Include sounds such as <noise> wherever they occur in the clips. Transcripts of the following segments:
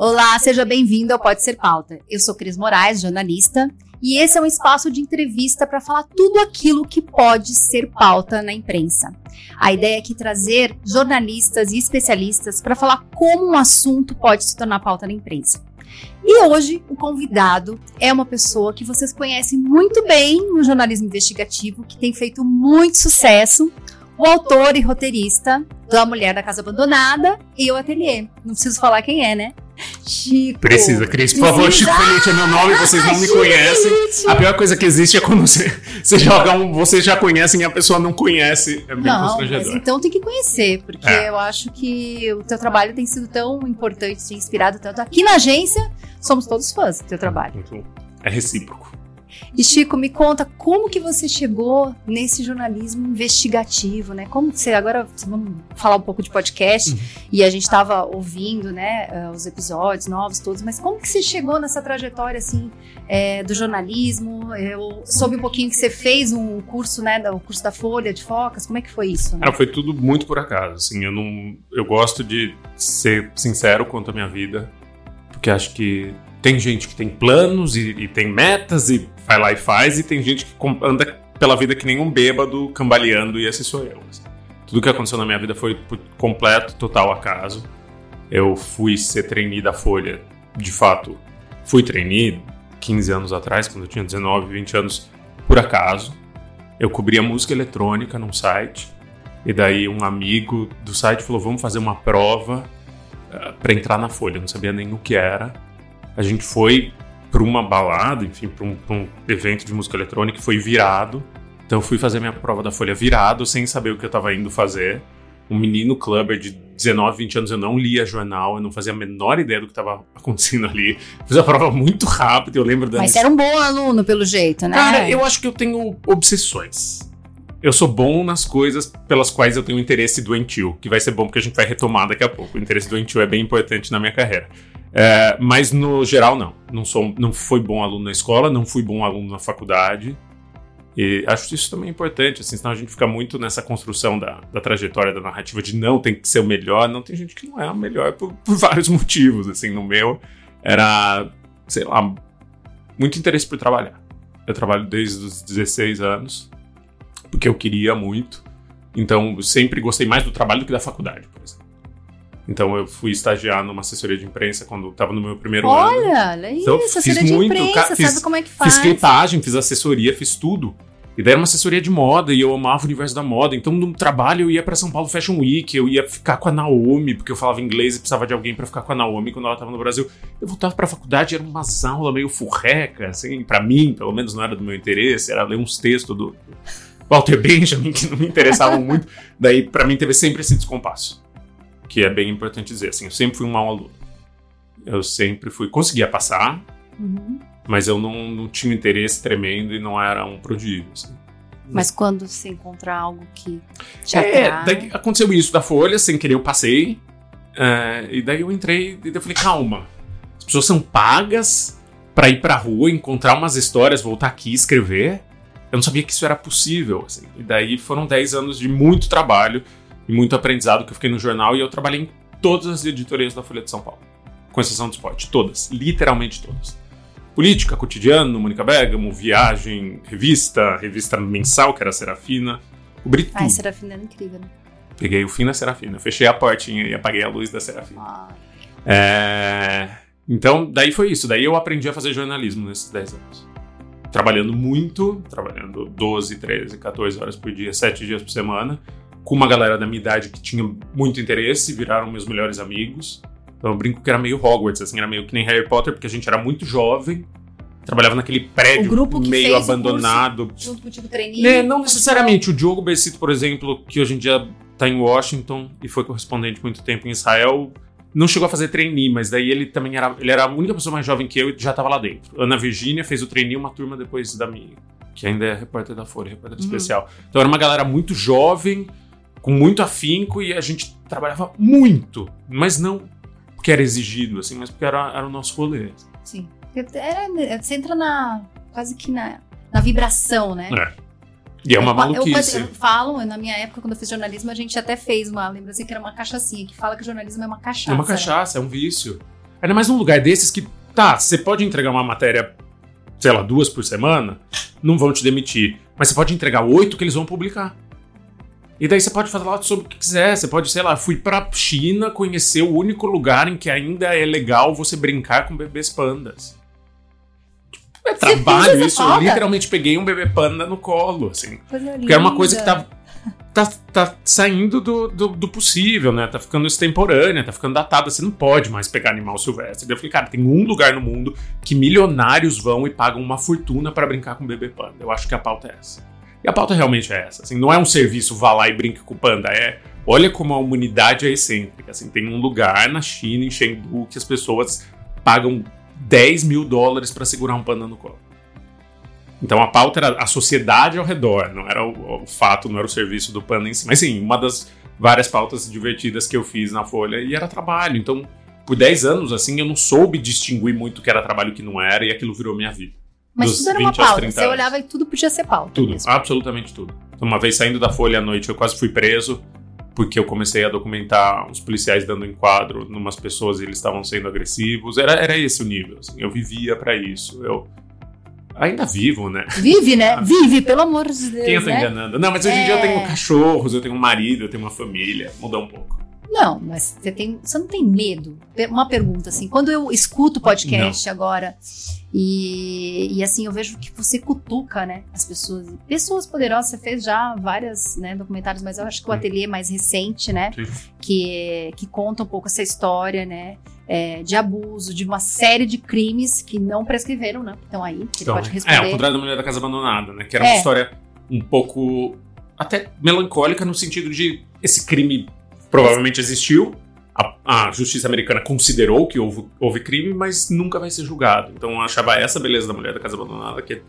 Olá, seja bem-vindo ao Pode Ser Pauta. Eu sou Cris Moraes, jornalista, e esse é um espaço de entrevista para falar tudo aquilo que pode ser pauta na imprensa. A ideia é aqui trazer jornalistas e especialistas para falar como um assunto pode se tornar pauta na imprensa. E hoje o convidado é uma pessoa que vocês conhecem muito bem no jornalismo investigativo, que tem feito muito sucesso, o autor e roteirista da Mulher da Casa Abandonada e o Ateliê. Não preciso falar quem é, né? Chico. Precisa, Cris. Por favor, Chico Felite é meu nome, vocês não me conhecem. A pior coisa que existe é quando você, você joga um, vocês já conhecem e a pessoa não conhece. É bem não, constrangedor. então tem que conhecer, porque é. eu acho que o teu trabalho tem sido tão importante, tem inspirado tanto. Aqui na agência, somos todos fãs do teu trabalho. É recíproco. E Chico, me conta como que você chegou nesse jornalismo investigativo, né? Como você agora vamos falar um pouco de podcast uhum. e a gente estava ouvindo, né, eh, os episódios novos todos, mas como que você chegou nessa trajetória assim é, do jornalismo? Eu soube um pouquinho que você fez um curso, né, o curso da Folha de Focas. Como é que foi isso? Né? Ah, foi tudo muito por acaso. Assim, eu não, eu gosto de ser sincero quanto à minha vida, porque acho que tem gente que tem planos e, e, tem metas e vai lá e faz, e tem gente que anda pela vida que nem um bêbado cambaleando, e esse sou eu. Assim. Tudo que aconteceu na minha vida foi por completo, total acaso. Eu fui ser trainee da Folha, de fato, fui trainee 15 anos atrás, quando eu tinha 19, 20 anos, por acaso. Eu cobria música eletrônica num site, e daí um amigo do site falou: vamos fazer uma prova uh, eh, para entrar na Folha. Eu não sabia nem o que era a gente foi para uma balada, enfim, para um, um, evento de música eletrônica, foi virado. Então eu fui fazer minha prova da Folha virado, sem saber o que eu estava indo fazer. Um menino clubber de 19, 20 anos, eu não lia jornal, eu não fazia a menor ideia do que estava <laughs> acontecendo ali. Fiz a prova muito rápido, eu lembro da. Mas você era um bom aluno, pelo jeito, né? Cara, eu acho que eu tenho obsessões. Eu sou bom nas coisas pelas quais eu tenho interesse doentio, que vai ser bom porque a gente vai retomar daqui a pouco. O interesse doentio é bem importante na minha carreira. É, mas no geral, não. Não, sou, não fui bom aluno na escola, não fui bom aluno na faculdade. E acho isso também importante, assim, senão a gente fica muito nessa construção da, da trajetória da narrativa de não tem que ser o melhor. Não tem gente que não é o melhor por, por <laughs> vários motivos. Assim, no meu era, sei lá, muito interesse por trabalhar. Eu trabalho desde os 16 anos, porque eu queria muito. Então, sempre gostei mais do trabalho do que da faculdade, por exemplo. Então eu fui estagiar numa assessoria de imprensa quando estava no meu primeiro olha, ano. Olha, olha isso, então, assessoria de muito, imprensa, fiz, sabe como é que faz. Fiz clipagem, fiz assessoria, fiz tudo. E daí era uma assessoria de moda e eu amava o universo da moda. Então no trabalho eu ia para São Paulo Fashion Week, eu ia ficar com a Naomi, porque eu falava inglês e precisava de alguém para ficar com a Naomi quando ela estava no Brasil. Eu voltava para a faculdade, era uma aula meio furreca, assim, para mim, pelo menos não era do meu interesse, era ler uns textos do Walter Benjamin que não me interessavam muito. Daí para mim teve sempre esse descompasso que é bem importante dizer. Assim, eu sempre fui um mau aluno. Eu sempre fui. Conseguia passar, uhum. mas eu não, não tinha interesse tremendo e não era um prodígio. Assim. Mas quando você encontra algo que te é, Daí aconteceu isso da Folha, sem querer eu passei. É, e daí eu entrei e eu falei, calma. As pessoas são pagas para ir pra rua, encontrar umas histórias, voltar aqui e escrever. Eu não sabia que isso era possível. Assim. E daí foram 10 anos de muito trabalho e muito aprendizado que eu fiquei no jornal e eu trabalhei em todas as editorias da Folha de São Paulo, com exceção do esporte, todas, literalmente todas. Política, cotidiano, Mônica Bergamo, viagem, revista, revista mensal, que era a Serafina. Cobri tudo. Ah, a Serafina era incrível, né? Peguei o fim da Serafina, fechei a portinha e apaguei a luz da Serafina. Ah. É... Então, daí foi isso. Daí eu aprendi a fazer jornalismo nesses 10 anos. Trabalhando muito, trabalhando 12, 13, 14 horas por dia, 7 dias por semana com uma galera da minha idade que tinha muito interesse, viraram meus melhores amigos. Então eu brinco que era meio Hogwarts, assim, era meio que nem Harry Potter, porque a gente era muito jovem, trabalhava naquele prédio meio abandonado. junto contigo treininho. Né, não necessariamente. O Diogo Bessito, por exemplo, que hoje em dia está em Washington e foi correspondente muito tempo em Israel, não chegou a fazer trainee, mas daí ele também era, ele era a única pessoa mais jovem que eu e já estava lá dentro. Ana Virgínia fez o trainee uma turma depois da minha, que ainda é repórter da Folha, repórter uhum. especial. Então era uma galera muito jovem, com muito afinco e a gente trabalhava muito, mas não porque era exigido, assim, mas porque era, era o nosso rolê. Sim. Era, você entra na. quase que na, na vibração, né? É. E é uma maluquice. Eu, eu, falo, na minha época, quando eu fiz jornalismo, a gente até fez uma lembrança que era uma cachaçinha, que fala que jornalismo é uma cachaça. É uma cachaça, é um vício. Ainda mais num lugar desses que, tá, você pode entregar uma matéria, sei lá, duas por semana, não vão te demitir. Mas você pode entregar oito que eles vão publicar. E daí você pode falar sobre o que quiser. Você pode, sei lá, fui pra China conhecer o único lugar em que ainda é legal você brincar com bebês pandas. É trabalho isso. Eu literalmente peguei um bebê panda no colo, assim. Coisa porque é uma coisa que tá, tá, tá saindo do, do, do, possível, né? Tá ficando extemporânea, tá ficando datada. Você não pode mais pegar animal silvestre. Daí eu falei, cara, tem um lugar no mundo que milionários vão e pagam uma fortuna para brincar com bebê panda. Eu acho que a pauta é essa. E a pauta realmente é essa. Assim, não é um serviço vá lá e brinque com o panda, é olha como a humanidade é excêntrica. Assim, tem um lugar na China, em Chengdu, que as pessoas pagam 10 mil dólares para segurar um panda no colo. Então a pauta era a sociedade ao redor, não era o, o, fato, não era o serviço do panda em si. Mas sim, uma das várias pautas divertidas que eu fiz na Folha e era trabalho. Então, por 10 anos, assim, eu não soube distinguir muito o que era trabalho e o que não era, e aquilo virou minha vida. Mas tudo era uma pauta. Você olhava e tudo podia ser pauta. Tudo, mesmo. absolutamente tudo. Uma vez saindo da Folha à noite, eu quase fui preso porque eu comecei a documentar os policiais dando enquadro numas pessoas e eles estavam sendo agressivos. Era, era esse o nível. Assim. Eu vivia para isso. Eu ainda vivo, né? Vive, né? Ah. Vive, pelo amor de Deus. Quem eu tô né? enganando? Não, mas hoje em é... dia eu tenho é. cachorros, eu tenho um marido, eu tenho uma família. Mudou um pouco. Não, mas você, tem, você não tem medo? Uma pergunta assim, quando eu escuto podcast não. agora e, e assim eu vejo que você cutuca, né, as pessoas. Pessoas poderosas, você fez já várias, né, documentários, mas eu acho que o ateliê mais recente, né, que que conta um pouco essa história, né, é, de abuso, de uma série de crimes que não prescreveram, né, estão aí, que então, pode responder. É, ao contrário da Mulher da Casa Abandonada, né, que era é. uma história um pouco até melancólica no sentido de esse crime provavelmente existiu. A, a, justiça americana considerou que houve, houve, crime, mas nunca vai ser julgado. Então eu achava essa beleza da mulher da casa abandonada que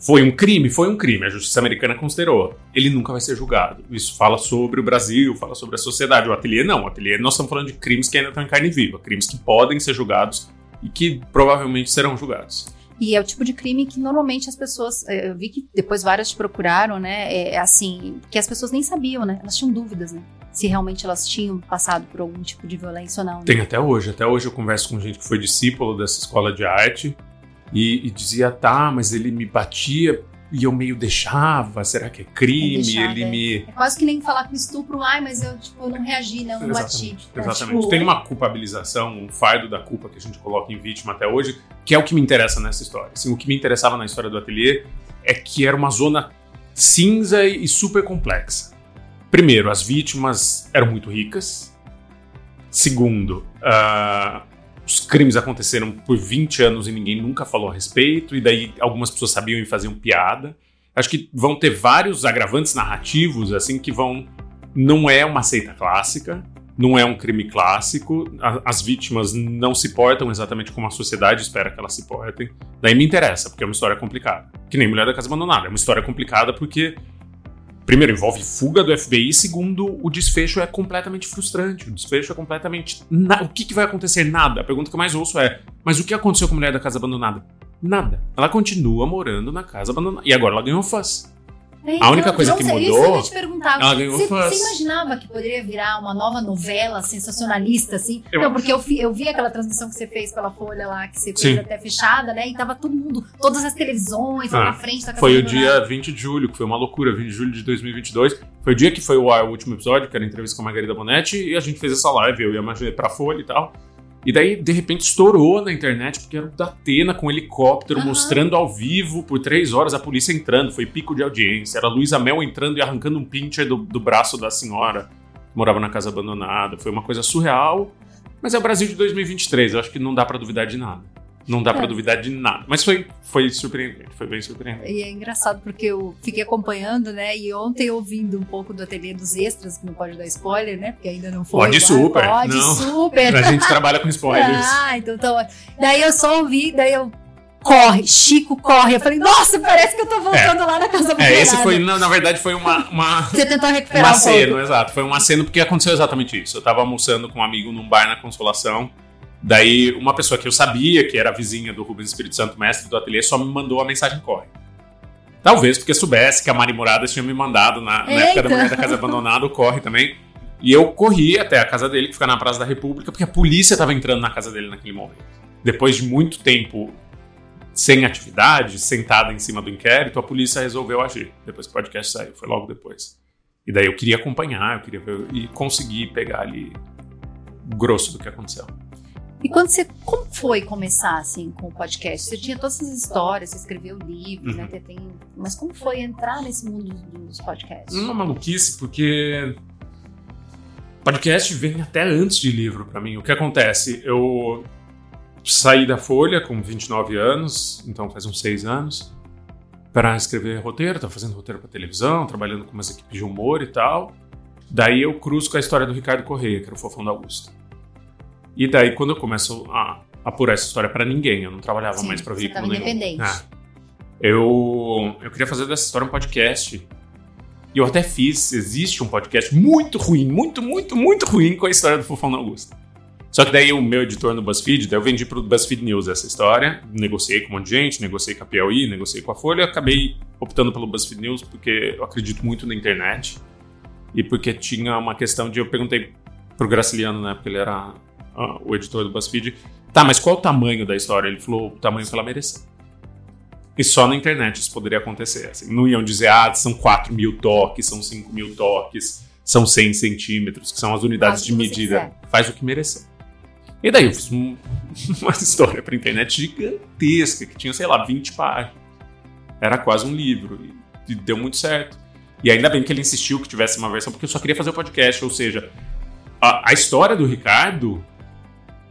foi um crime, foi um crime. A justiça americana considerou. Ele nunca vai ser julgado. Isso fala sobre o Brasil, fala sobre a sociedade. O ateliê não. O ateliê nós estamos falando de crimes que ainda estão em carne viva, crimes que podem ser julgados e que provavelmente serão julgados. E é o tipo de crime que normalmente as pessoas. Eh, eu vi que depois várias te procuraram, né? É, assim, que as pessoas nem sabiam, né? Elas tinham dúvidas, né? se realmente elas tinham passado por algum tipo de violência ou não. Né? Tem até hoje. Até hoje eu converso com gente que foi discípulo dessa escola de arte e, e dizia, tá, mas ele me batia e eu meio deixava, será que é crime? Deixava, ele é. me. É quase que nem falar com estupro, ai, mas eu tipo, não reagi, não, não exatamente, bati. Exatamente. Tipo... Tem uma culpabilização, um fardo da culpa que a gente coloca em vítima até hoje, que é o que me interessa nessa história. Assim, o que me interessava na história do ateliê é que era uma zona cinza e super complexa. Primeiro, as vítimas eram muito ricas. Segundo, uh, os crimes aconteceram por 20 anos e ninguém nunca falou a respeito, e daí algumas pessoas sabiam e faziam piada. Acho que vão ter vários agravantes narrativos, assim, que vão. Não é uma seita clássica, não é um crime clássico, as vítimas não se portam exatamente como a sociedade espera que elas se portem. Daí me interessa, porque é uma história complicada. Que nem Mulher da Casa Abandonada. É uma história complicada porque primeiro, envolve fuga do FBI, segundo, o desfecho é completamente frustrante. O desfecho é completamente. Na... O que, que vai acontecer? Nada. A pergunta que eu mais ouço é: mas o que aconteceu com a mulher da casa abandonada? Nada. Ela continua morando na casa abandonada. E agora ela ganhou fãs. É, a única então, coisa que mudou. Isso eu ela ganhou você, fãs. Você imaginava que poderia virar uma nova novela sensacionalista, assim? Eu... Não, porque eu, eu vi aquela transmissão que você fez pela Folha lá, que você fez Sim. até fechada, né? E tava todo mundo, todas as televisões ah, lá na frente da Foi o dia 20 de julho, que foi uma loucura, 20 de julho de 2022. Foi o dia que foi o, o último episódio, que era a entrevista com a Margarida Bonetti, e a gente fez essa live, eu e a Margarida pra Folha e tal. E daí, de repente, estourou na internet, porque era o da Atena com um helicóptero uhum. mostrando ao vivo por três horas a polícia entrando. Foi pico de audiência. Era a Luísa Mel entrando e arrancando um pincher do, do braço da senhora que morava na casa abandonada. Foi uma coisa surreal. Mas é o Brasil de 2023. Eu acho que não dá para duvidar de nada. Não dá é. para duvidar de nada. Mas foi, foi surpreendente, foi bem surpreendente. E é engraçado porque eu fiquei acompanhando, né? E ontem ouvindo um pouco do ateliê dos extras, que não pode dar spoiler, né? Porque ainda não foi. Pode super. Pode não. super. A gente trabalha com spoilers. Ah, então tá. Daí eu só ouvi, daí eu corre, Chico corre. Eu falei, nossa, parece que eu tô voltando é. lá na casa É, esse foi, na, na, verdade, foi uma, uma. Você tentou recuperar um aceno, exato. Foi um aceno porque aconteceu exatamente isso. Eu tava almoçando com um amigo num bar na Consolação. Daí, uma pessoa que eu sabia que era vizinha do Rubens Espírito Santo, mestre do ateliê, só me mandou a mensagem corre. Talvez porque soubesse que a Mari Moradas tinha me mandado na, na época da Mulher da Casa Abandonada, o corre também. E eu corri até a casa dele, que fica na Praça da República, porque a polícia estava entrando na casa dele naquele momento. Depois de muito tempo sem atividade, sentada em cima do inquérito, a polícia resolveu agir. Depois que o podcast saiu, foi logo depois. E daí eu queria acompanhar, eu queria ver e conseguir pegar ali o grosso do que aconteceu. E quando você, como foi começar assim com o podcast? Você tinha todas essas histórias, você escreveu livros, né, uhum. né? Tem, mas como foi entrar nesse mundo dos podcasts? Uma maluquice, porque podcast vem até antes de livro para mim. O que acontece? Eu saí da Folha com 29 anos, então faz uns 6 anos, para escrever roteiro, tava fazendo roteiro para televisão, trabalhando com umas equipes de humor e tal. Daí eu cruzo com a história do Ricardo Correia, que era o fofão da Augusta. E daí, quando eu começo a apurar essa história para ninguém, eu não trabalhava Sim, mais para veículo nenhum. independente. É. Eu, eu queria fazer dessa história um podcast. E eu até fiz, existe um podcast muito ruim, muito, muito, muito ruim com a história do Fofão da Augusta. Só que daí o meu editor no BuzzFeed, daí eu vendi pro BuzzFeed News essa história, negociei com um monte de gente, negociei com a Piauí, negociei com a Folha, acabei optando pelo BuzzFeed News porque eu acredito muito na internet e porque tinha uma questão de eu perguntei pro Graciliano, né, porque ele era uh, o editor do BuzzFeed, tá, mas qual o tamanho da história? Ele falou o tamanho que ela merecia. E só na internet isso poderia acontecer. Assim, não iam dizer, ah, são 4 mil toques, são 5 mil toques, são 100 centímetros, que são as unidades de medida. Faz o que merecer. E daí eu fiz um, <laughs> uma história pra internet gigantesca, que tinha, sei lá, 20 páginas. Era quase um livro. E, e deu muito certo. E ainda bem que ele insistiu que tivesse uma versão, porque eu só queria fazer o podcast. Ou seja, a, a história do Ricardo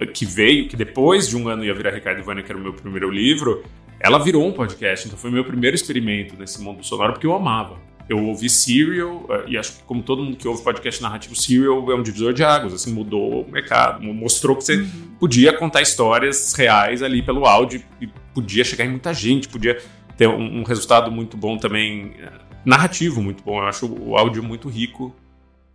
que veio, que depois de um ano ia virar Ricardo Ivânia, que era o meu primeiro livro, ela virou um podcast. Então foi meu primeiro experimento nesse mundo sonoro, porque eu amava. Eu ouvi Serial, eh, e acho que como todo mundo que ouve podcast narrativo, Serial é um divisor de águas, assim, mudou o mercado, mostrou que você uhum. podia contar histórias reais ali pelo áudio e podia chegar em muita gente, podia ter um, um resultado muito bom também, eh, narrativo muito bom. Eu acho o áudio muito rico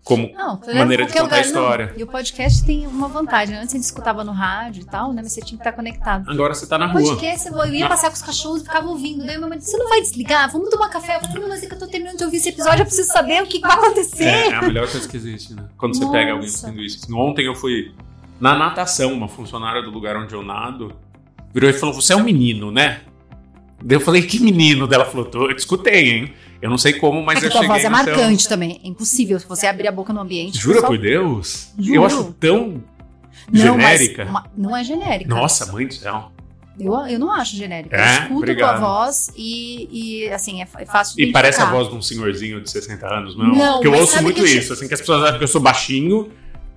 como não, maneira de contar lugar, a história. Não. E o podcast tem uma vantagem. Antes a gente escutava no rádio e tal, né? Mas você tinha que estar conectado. Agora você está na rua. O podcast, eu ia passear com os cachorros e ficava ouvindo. Daí meu marido, você não vai desligar? Vamos tomar café. Eu falei, mas é que eu tô terminando de ouvir esse episódio, eu preciso saber o que vai acontecer. É, é a melhor coisa que existe, né? Quando você Nossa. pega alguém fazendo isso. Ontem eu fui na natação, uma funcionária do lugar onde eu nado virou e falou: Você é um menino, né? Daí eu falei, que menino? Dela falou, eu te escutei, hein? Eu não sei como, mas é eu cheguei. A voz é marcante seu... também. É impossível se você abrir a boca no ambiente. Jura por Deus? Juro. Eu acho tão não, genérica. Mas, não é genérica. Nossa, mãe do céu. Eu, eu não acho genérica. É? Eu escuto obrigado. tua voz e, e assim, é, é fácil de E parece a voz de um senhorzinho de 60 anos, não? Não, Porque eu ouço muito isso, assim, que as pessoas acham que eu sou baixinho,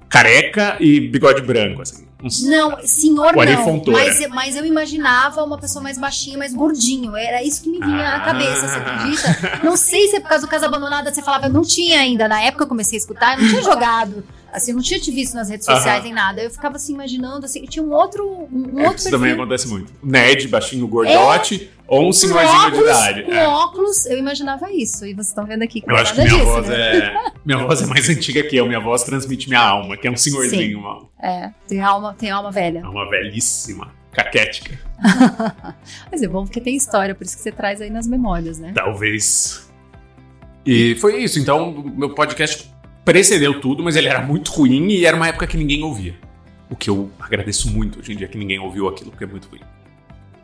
careca e bigode branco, assim. Não, senhor não. Mas, mas eu imaginava uma pessoa mais baixinha, mais gordinho. Era isso que me vinha ah. na cabeça, você acredita? Não sei se é por causa do Casa Abandonada você falava, eu não tinha ainda. Na época eu comecei a escutar, eu não tinha jogado. Assim, não tinha te visto nas redes sociais nem nada. Eu ficava assim, imaginando, assim, tinha um outro. Um, é, outro isso perfil. também acontece muito. Nerd, baixinho, gordote, é, ou um senhorzinho de idade. Com é. óculos, eu imaginava isso. E vocês estão vendo aqui que Eu acho que minha disso, voz né? é. Minha <laughs> voz é mais antiga que eu. Minha voz transmite minha alma, que é um senhorzinho, mano. É, tem alma, tem alma velha. Alma velhíssima. Caquética. <laughs> Mas é bom porque tem história, por isso que você traz aí nas memórias, né? Talvez. E foi isso. Então, meu podcast precedeu tudo, mas ele era muito ruim e era uma época que ninguém ouvia. O que eu agradeço muito hoje em dia que ninguém ouviu aquilo, porque é muito ruim.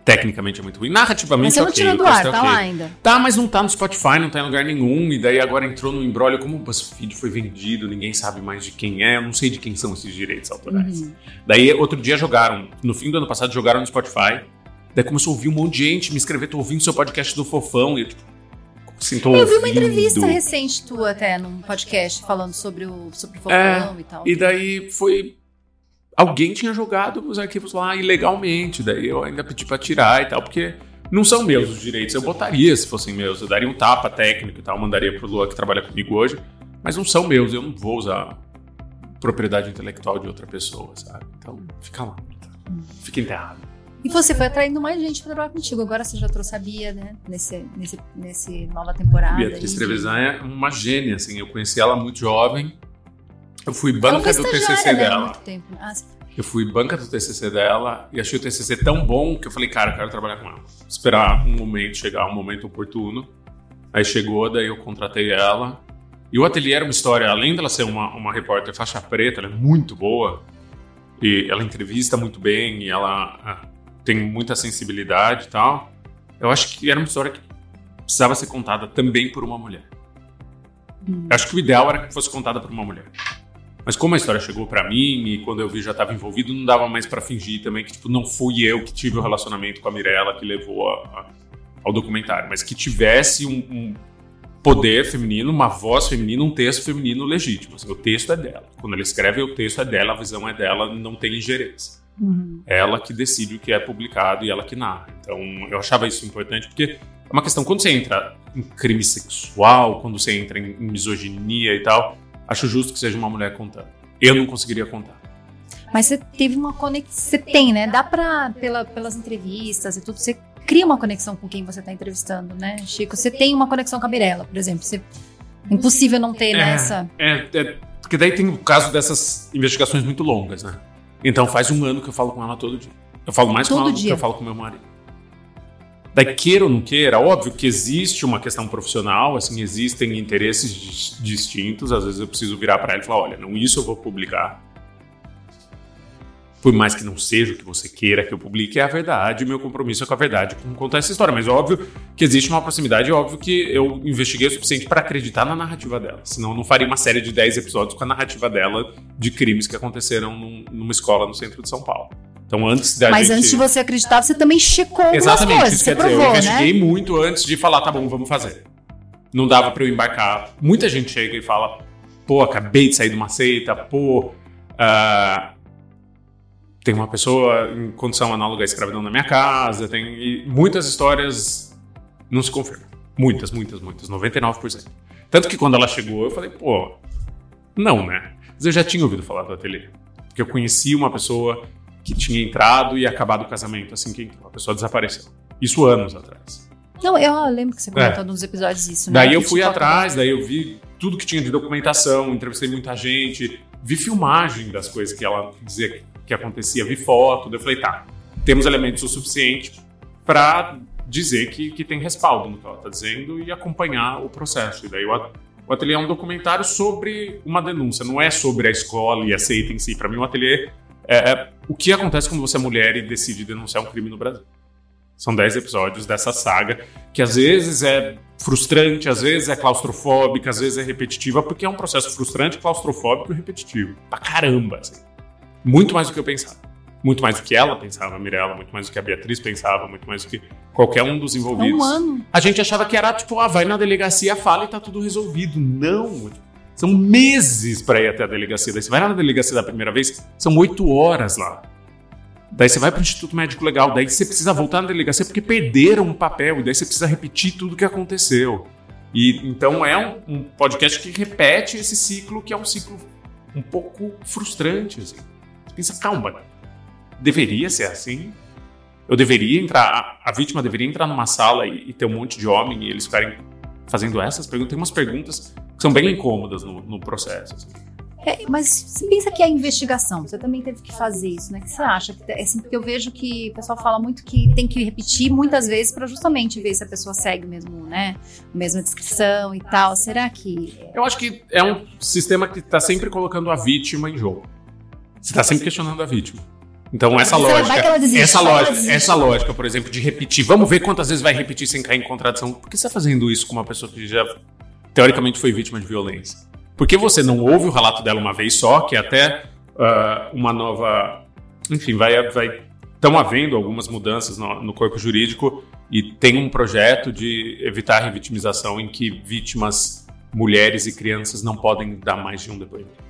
Tecnicamente é muito ruim. Narrativamente, mas você não okay, tirou do ar, tá okay. lá ainda. Tá, mas não tá no Spotify, não tá em lugar nenhum. E daí agora entrou no embrólio. Como o BuzzFeed foi vendido, ninguém sabe mais de quem é. Eu não sei de quem são esses direitos autorais. Uhum. Daí outro dia jogaram, no fim do ano passado, jogaram no Spotify. Daí começou a ouvir um monte de gente me escrever, tô ouvindo seu podcast do Fofão. E eu, tipo, Sinto eu vi uma entrevista recente tua até num podcast falando sobre o, sobre o Fofão é, e tal. E daí foi. Alguém tinha jogado os arquivos lá ilegalmente, daí eu ainda pedi pra tirar e tal, porque não são meus os direitos. Eu botaria se fossem meus, eu daria um tapa técnico e tal, mandaria pro Lua que trabalha comigo hoje, mas não são meus, eu não vou usar propriedade intelectual de outra pessoa, sabe? Então fica lá, fica enterrado. E você foi atraindo mais gente para trabalhar contigo. Agora você já trouxe a Bia, né? Nesse, nesse, nesse nova temporada. Beatriz aí. Trevisan é uma gênia, assim. Eu conheci ela muito jovem. Eu fui banca do TCC né? dela. Ah, eu fui banca do TCC dela e achei o TCC tão bom que eu falei, cara, eu quero trabalhar com ela. Esperar um momento chegar, um momento oportuno. Aí chegou, daí eu contratei ela E o Ateliê era uma história, além dela ser uma, uma repórter faixa preta, ela é muito boa, e ela entrevista muito bem, e ela ah, tem muita sensibilidade e tal. Eu acho que era uma história que precisava ser contada também por uma mulher. Hum. Eu acho que o ideal era que fosse contada por uma mulher. Mas como a história chegou para mim e quando eu vi já estava envolvido, não dava mais para fingir também que tipo não fui eu que tive o relacionamento com a Mirella que levou a, a, ao documentário, mas que tivesse um, um, poder feminino, uma voz feminina, um texto feminino legítimo. Assim, o texto é dela. Quando ela escreve, o texto é dela, a visão é dela, não tem ingerência. Uhum. Ela que decide o que é publicado e ela que narra. Então eu achava isso importante porque é uma questão quando você entra em crime sexual, quando você entra em misoginia e tal acho justo que seja uma mulher contando. Eu não conseguiria contar. Mas você teve uma conexão. Você tem, né? Dá pra, pela, pelas entrevistas e tudo, você cria uma conexão com quem você tá entrevistando, né, Chico? Você tem uma conexão com a Mirella, por exemplo. Você... Impossível não ter é, nessa. É, é, porque daí tem o caso dessas investigações muito longas, né? Então faz um ano que eu falo com ela todo dia. Eu falo mais todo com ela dia. do que eu falo com meu marido. Daí, queira ou não queira, óbvio que existe uma questão profissional, assim, existem interesses distintos. Às vezes eu preciso virar para ela e falar: olha, não, isso eu vou publicar. Por mais que não seja o que você queira que eu publique, é a verdade. Meu compromisso é com a verdade com contar essa história. Mas óbvio que existe uma proximidade, óbvio que eu investiguei o suficiente para acreditar na narrativa dela. Senão eu não faria uma série de 10 episódios com a narrativa dela de crimes que aconteceram num, numa escola no centro de São Paulo. Então, antes da Mas gente... antes de você acreditar, você também checou Exatamente, coisas. isso quer dizer, provou, eu investiguei né? muito antes de falar, tá bom, vamos fazer. Não dava para eu embarcar. Muita gente chega e fala, pô, acabei de sair de uma seita, pô, uh, tem uma pessoa em condição análoga à escravidão na minha casa, tem e muitas histórias não se confirmam. Muitas, muitas, muitas, 99%. Tanto que quando ela chegou, eu falei, pô, não, né? Mas eu já tinha ouvido falar do ateliê. Porque eu conhecia uma pessoa que tinha entrado e acabado o casamento assim que entrou. A pessoa desapareceu. Isso anos atrás. Não, eu lembro que você comentou é. nos episódios isso, né? Daí eu fui atrás, daí eu vi tudo que tinha de documentação, entrevistei muita gente, vi filmagem das coisas que ela dizia que acontecia, vi foto, eu falei, tá, temos elementos o suficiente para dizer que, que tem respaldo no que ela está dizendo e acompanhar o processo. E daí o, o ateliê é um documentário sobre uma denúncia, não é sobre a escola e a seita em si. Para mim, o ateliê é, é, o que acontece quando você é mulher e decide denunciar um crime no Brasil. São 10 episódios dessa saga, que às vezes é frustrante, às vezes é claustrofóbica, às vezes é repetitiva, porque é um processo frustrante, claustrofóbico e repetitivo. Pra caramba, assim. Muito mais do que eu pensava. Muito mais do que ela pensava, Mirella, muito mais do que a Beatriz pensava, muito mais do que qualquer um dos envolvidos. É um ano. A gente achava que era tipo, ah, vai na delegacia, fala e tá tudo resolvido. Não, são meses para ir até a delegacia. Daí você vai lá na delegacia da primeira vez, são oito horas lá. Daí você vai para o Instituto Médico Legal, daí você precisa voltar na delegacia porque perderam um papel, e daí você precisa repetir tudo o que aconteceu. E então é um, um, podcast que repete esse ciclo, que é um ciclo um pouco frustrante. Assim. Pensa, calma, deveria ser assim? Eu deveria entrar, a, a vítima deveria entrar numa sala e, e, ter um monte de homem e eles ficarem fazendo essas perguntas. Tem umas perguntas que são bem incômodas no, no processo. Assim. É, mas você pensa que é a investigação, você também teve que fazer isso, né? O que você acha? É assim, porque eu vejo que o pessoal fala muito que tem que repetir muitas vezes para justamente ver se a pessoa segue mesmo, né? A mesma descrição e tal. Será que. Eu acho que é um sistema que está sempre colocando a vítima em jogo. Você está sempre questionando a vítima. Então essa lógica, desiste, essa lógica, essa lógica, por exemplo, de repetir, vamos ver quantas vezes vai repetir sem cair em contradição. Por que você está fazendo isso com uma pessoa que já teoricamente foi vítima de violência. Porque você não ouve o relato dela uma vez só, que até uh, uma nova. Enfim, vai. vai Estão havendo algumas mudanças no, no, corpo jurídico e tem um projeto de evitar a revitimização em que vítimas, mulheres e crianças não podem dar mais de um depoimento.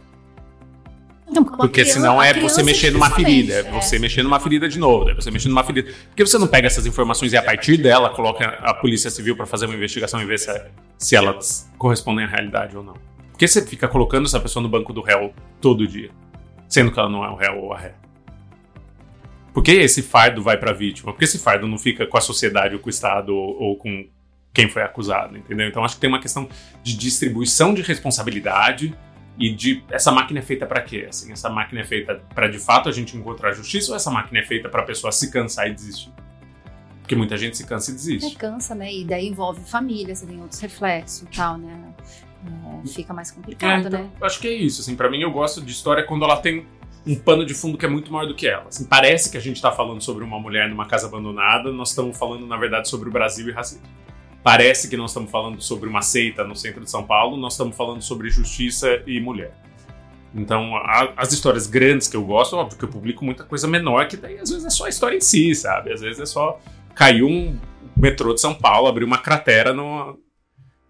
Não, porque criança, senão é você mexer numa ferida, é você mexer numa ferida de novo, é você mexer numa ferida. Por que você não pega essas informações e a partir dela coloca a polícia civil para fazer uma investigação e ver se, se elas correspondem à realidade ou não? Por que você fica colocando essa pessoa no banco do réu todo dia, sendo que ela não é o réu ou a ré? Por que esse fardo vai para a vítima? Por que esse fardo não fica com a sociedade ou com o Estado ou, ou com quem foi acusado, entendeu? Então acho que tem uma questão de distribuição de responsabilidade e de essa máquina é feita para quê? Assim, essa máquina é feita para de fato a gente encontrar justiça ou essa máquina é feita para a pessoa se cansar e desistir? Porque muita gente se cansa e desiste. É, cansa, né? E daí envolve família, você tem outros reflexos e tal, né? é, fica mais É, complicado, então, né? acho que é isso. Assim, para mim, eu gosto de história quando ela tem um pano de fundo que é muito maior do que ela. Assim, parece que a gente tá falando sobre uma mulher numa casa abandonada, nós estamos falando, na verdade, sobre o Brasil e racismo. Parece que nós estamos falando sobre uma seita no centro de São Paulo, nós estamos falando sobre justiça e mulher. Então, a- as histórias grandes que eu gosto, óbvio que eu publico muita coisa menor, que daí às vezes é só a história em si, sabe? Às vezes é só caiu um metrô de São Paulo, abriu uma cratera no.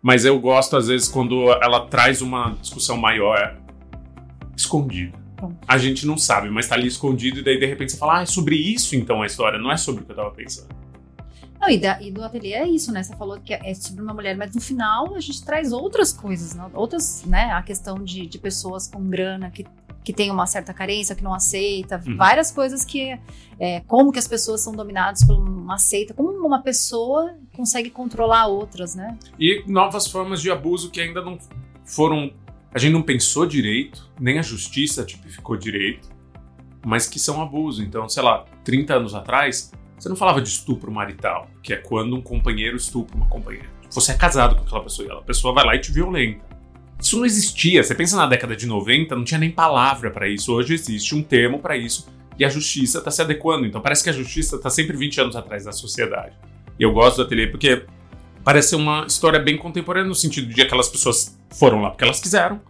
Mas eu gosto, às vezes, quando ela traz uma discussão maior escondida. A gente não sabe, mas tá ali escondido, e daí de repente você fala, ah, é sobre isso então a história, não é sobre o que eu tava pensando. Não, e, da- e do ateliê é isso, né? Você falou que é sobre uma mulher, mas no final a gente traz outras coisas, né? outras, né? A questão de, de pessoas com grana que, que tem uma certa carência, que não aceita, Uhum. várias coisas que é, como que as pessoas são dominadas por uma seita, como uma pessoa consegue controlar outras, né? E novas formas de abuso que ainda não foram. A gente não pensou direito, nem a justiça tipificou direito, mas que são abuso. Então, sei lá, 30 anos atrás, você não falava de estupro marital, que é quando um companheiro estupra uma companheira. Você é casado com aquela pessoa e a pessoa vai lá e te violenta. Isso não existia. Você pensa na década de 90, não tinha nem palavra para isso. Hoje existe um termo para isso e a justiça está se adequando. Então parece que a justiça está sempre 20 anos atrás da sociedade. E eu gosto do ateliê porque parece uma história bem contemporânea no sentido de aquelas pessoas foram lá porque elas quiseram,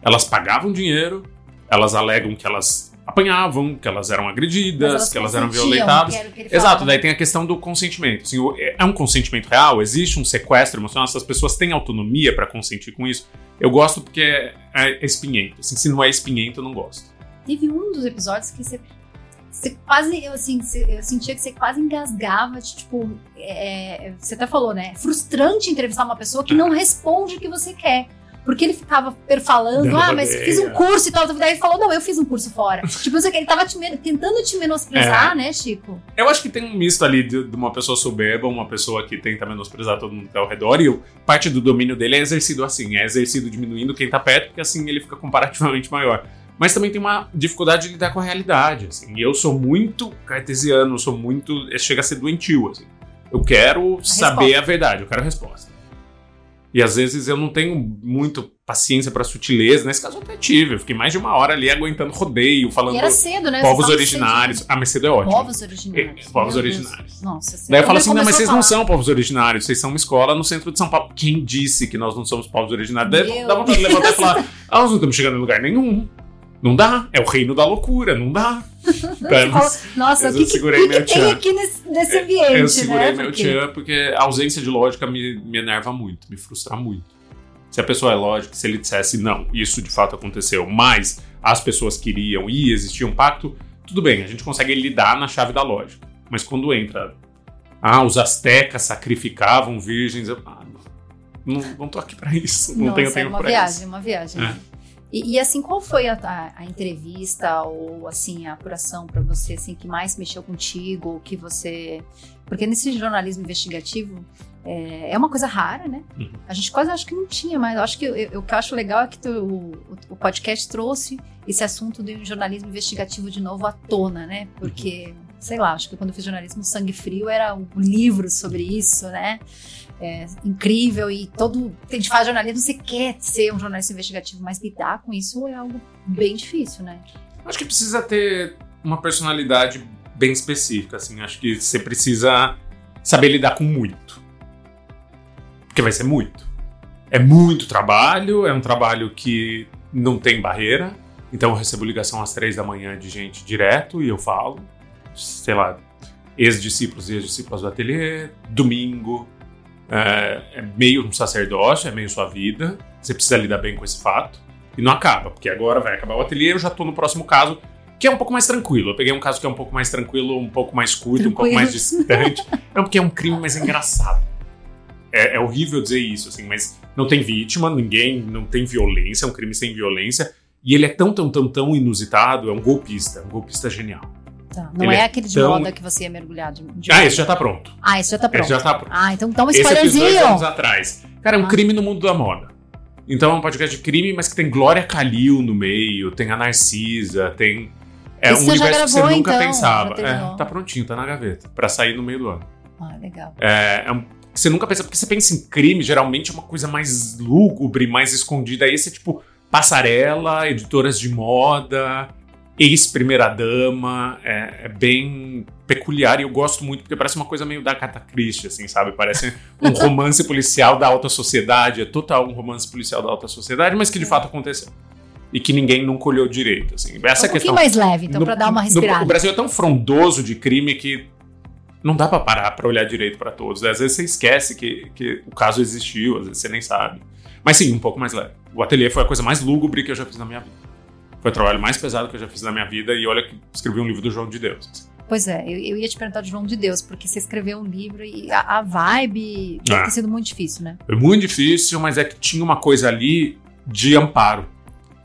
elas pagavam dinheiro, elas alegam que elas apanhavam, que elas eram agredidas, que elas eram violentadas. Exato, daí tem a questão do consentimento. Assim, o- é um consentimento real? Existe um sequestro emocional? Essas pessoas têm autonomia para consentir com isso? Eu gosto porque é, é espinhento. Assim, se não é espinhento, eu não gosto. Teve um dos episódios que você, você quase, eu, assim, você- eu sentia que você quase engasgava, de, tipo, é, você até falou, né? É frustrante entrevistar uma pessoa que não responde o que você quer. Porque ele ficava falando, ah, mas fiz um curso e tal. Daí ele falou, não, eu fiz um curso fora. <laughs> tipo, não sei o que, ele tava te tentando te menosprezar, né, Chico? Eu acho que tem um misto ali de, de uma pessoa soberba, uma pessoa que tenta menosprezar todo mundo que tá ao redor, e parte do domínio dele é exercido assim, é exercido diminuindo quem tá perto, porque assim ele fica comparativamente <laughs> maior. Mas também tem uma dificuldade de lidar com a realidade, assim. E eu sou muito cartesiano, sou muito. Chega a ser doentio, assim. Eu quero saber resposta. a verdade, eu quero a resposta. E às vezes eu não tenho muito paciência pra sutileza. Nesse caso eu até tive. Eu fiquei mais de uma hora ali aguentando rodeio, falando E era cedo, né? povos originários. cedo. Ah, mas cedo é ótimo. Povos originários. É, povos Meu Deus. originários. Nossa, você- Daí eu falo assim, não, mas vocês não são povos originários, vocês são uma escola no centro de São Paulo. Quem disse que nós não somos povos originários? Daí Meu dá vontade de levantar e falar, ah, nós não estamos chegando em lugar nenhum. Não dá, é o reino da loucura, não dá. <laughs> Nossa, o que, que, segurei que, tem aqui nesse, nesse ambiente, eu segurei né? meu Porque- tchan porque a ausência de lógica me, me enerva muito, me frustra muito. Se a pessoa é lógica, se ele dissesse, não, isso de fato aconteceu, mas as pessoas queriam e existia um pacto, tudo bem, a gente consegue lidar na chave da lógica. Mas quando entra, ah, os astecas sacrificavam virgens, eu, ah, não, não, tô aqui pra isso, não Nossa, tenho é tempo uma pra viagem, isso. uma viagem. É. E, e, assim, qual foi a, a- a entrevista ou assim a apuração pra você assim que mais mexeu contigo, que você, porque nesse jornalismo investigativo é, é uma coisa rara, né? Uhum. A gente quase acho que não tinha, mas acho que eu- o que eu acho legal é que tu- o, o podcast trouxe esse assunto do jornalismo investigativo de novo à tona, né? Porque sei lá, acho que quando eu fiz jornalismo Sangue Frio era um livro sobre isso, né? É, incrível e todo. A gente faz jornalismo, você quer ser um jornalista investigativo, mas lidar com isso é algo bem difícil, né? Acho que precisa ter uma personalidade bem específica, assim. Acho que você precisa saber lidar com muito. Porque vai ser muito. É muito trabalho, é um trabalho que não tem barreira. Então eu recebo ligação às três da manhã de gente direto e eu falo. Sei lá, ex-discípulos e ex-discípulas do ateliê, domingo. É, é meio um sacerdócio, é meio sua vida. Você precisa lidar bem com esse fato. E não acaba, porque agora vai acabar o ateliê, eu já tô no próximo caso, que é um pouco mais tranquilo. Eu peguei um caso que é um pouco mais tranquilo, um pouco mais curto, um pouco Tranquilo. mais distante. <laughs> Não, porque é um crime mais engraçado. É, é horrível dizer isso, assim, mas não tem vítima, ninguém, não tem violência, é um crime sem violência. E ele é tão, tão, tão, tão inusitado, é um golpista, um golpista genial. Tá, Não é, é aquele de tão- moda que você ia mergulhar de, de Ah, moda. esse já tá pronto. Ah, esse já tá pronto. Esse já tá pronto. Ah, então dá um Esse fiz dois anos spoilerzinho. atrás. Cara, é um Ah. crime no mundo da moda. Então é um podcast de crime, mas que tem Glória Calil no meio, tem a Narcisa, tem. É Esse um universo que você gravou, nunca então? pensava. É, tá prontinho, tá na gaveta. Pra sair no meio do ano. Ah, legal. É, é um- você nunca pensa. Porque você pensa em crime, geralmente é uma coisa mais lúgubre, mais escondida. Esse é tipo passarela, editoras de moda, ex-primeira-dama. É, é, bem peculiar e eu gosto muito porque parece uma coisa meio da Agatha Christie, assim, sabe? Parece <laughs> um romance policial da alta sociedade. É total um romance policial da alta sociedade, mas que de fato aconteceu. E que ninguém nunca olhou direito. Assim. Essa é um questão. mais leve, então, para dar uma respirada. No, o Brasil é tão frondoso de crime que não dá para parar para olhar direito para todos. Às vezes você esquece que, que o caso existiu, às vezes você nem sabe. Mas sim, um pouco mais leve. O ateliê foi a coisa mais lúgubre que eu já fiz na minha vida. Foi o trabalho mais pesado que eu já fiz na minha vida e olha que escrevi um livro do João de Deus. Pois é, eu, eu, ia te perguntar de João de Deus, porque você escreveu um livro e a, a vibe deve ah. ter sido muito difícil, né? Foi muito difícil, mas é que tinha uma coisa ali de amparo.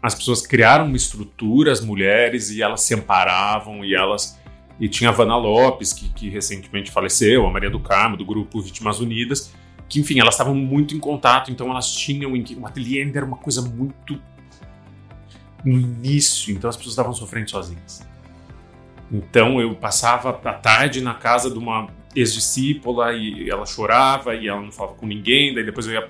As pessoas criaram uma estrutura, as mulheres, e elas se amparavam e elas. E tinha a Vanna Lopes, que, que recentemente faleceu, a Maria do Carmo, do grupo Vítimas Unidas, que, enfim, elas estavam muito em contato, então elas tinham. O ateliê ainda era uma coisa muito. No início, então as pessoas estavam sofrendo sozinhas. Então eu passava a tarde na casa de uma ex-discípula e ela chorava e ela não falava com ninguém, daí depois eu ia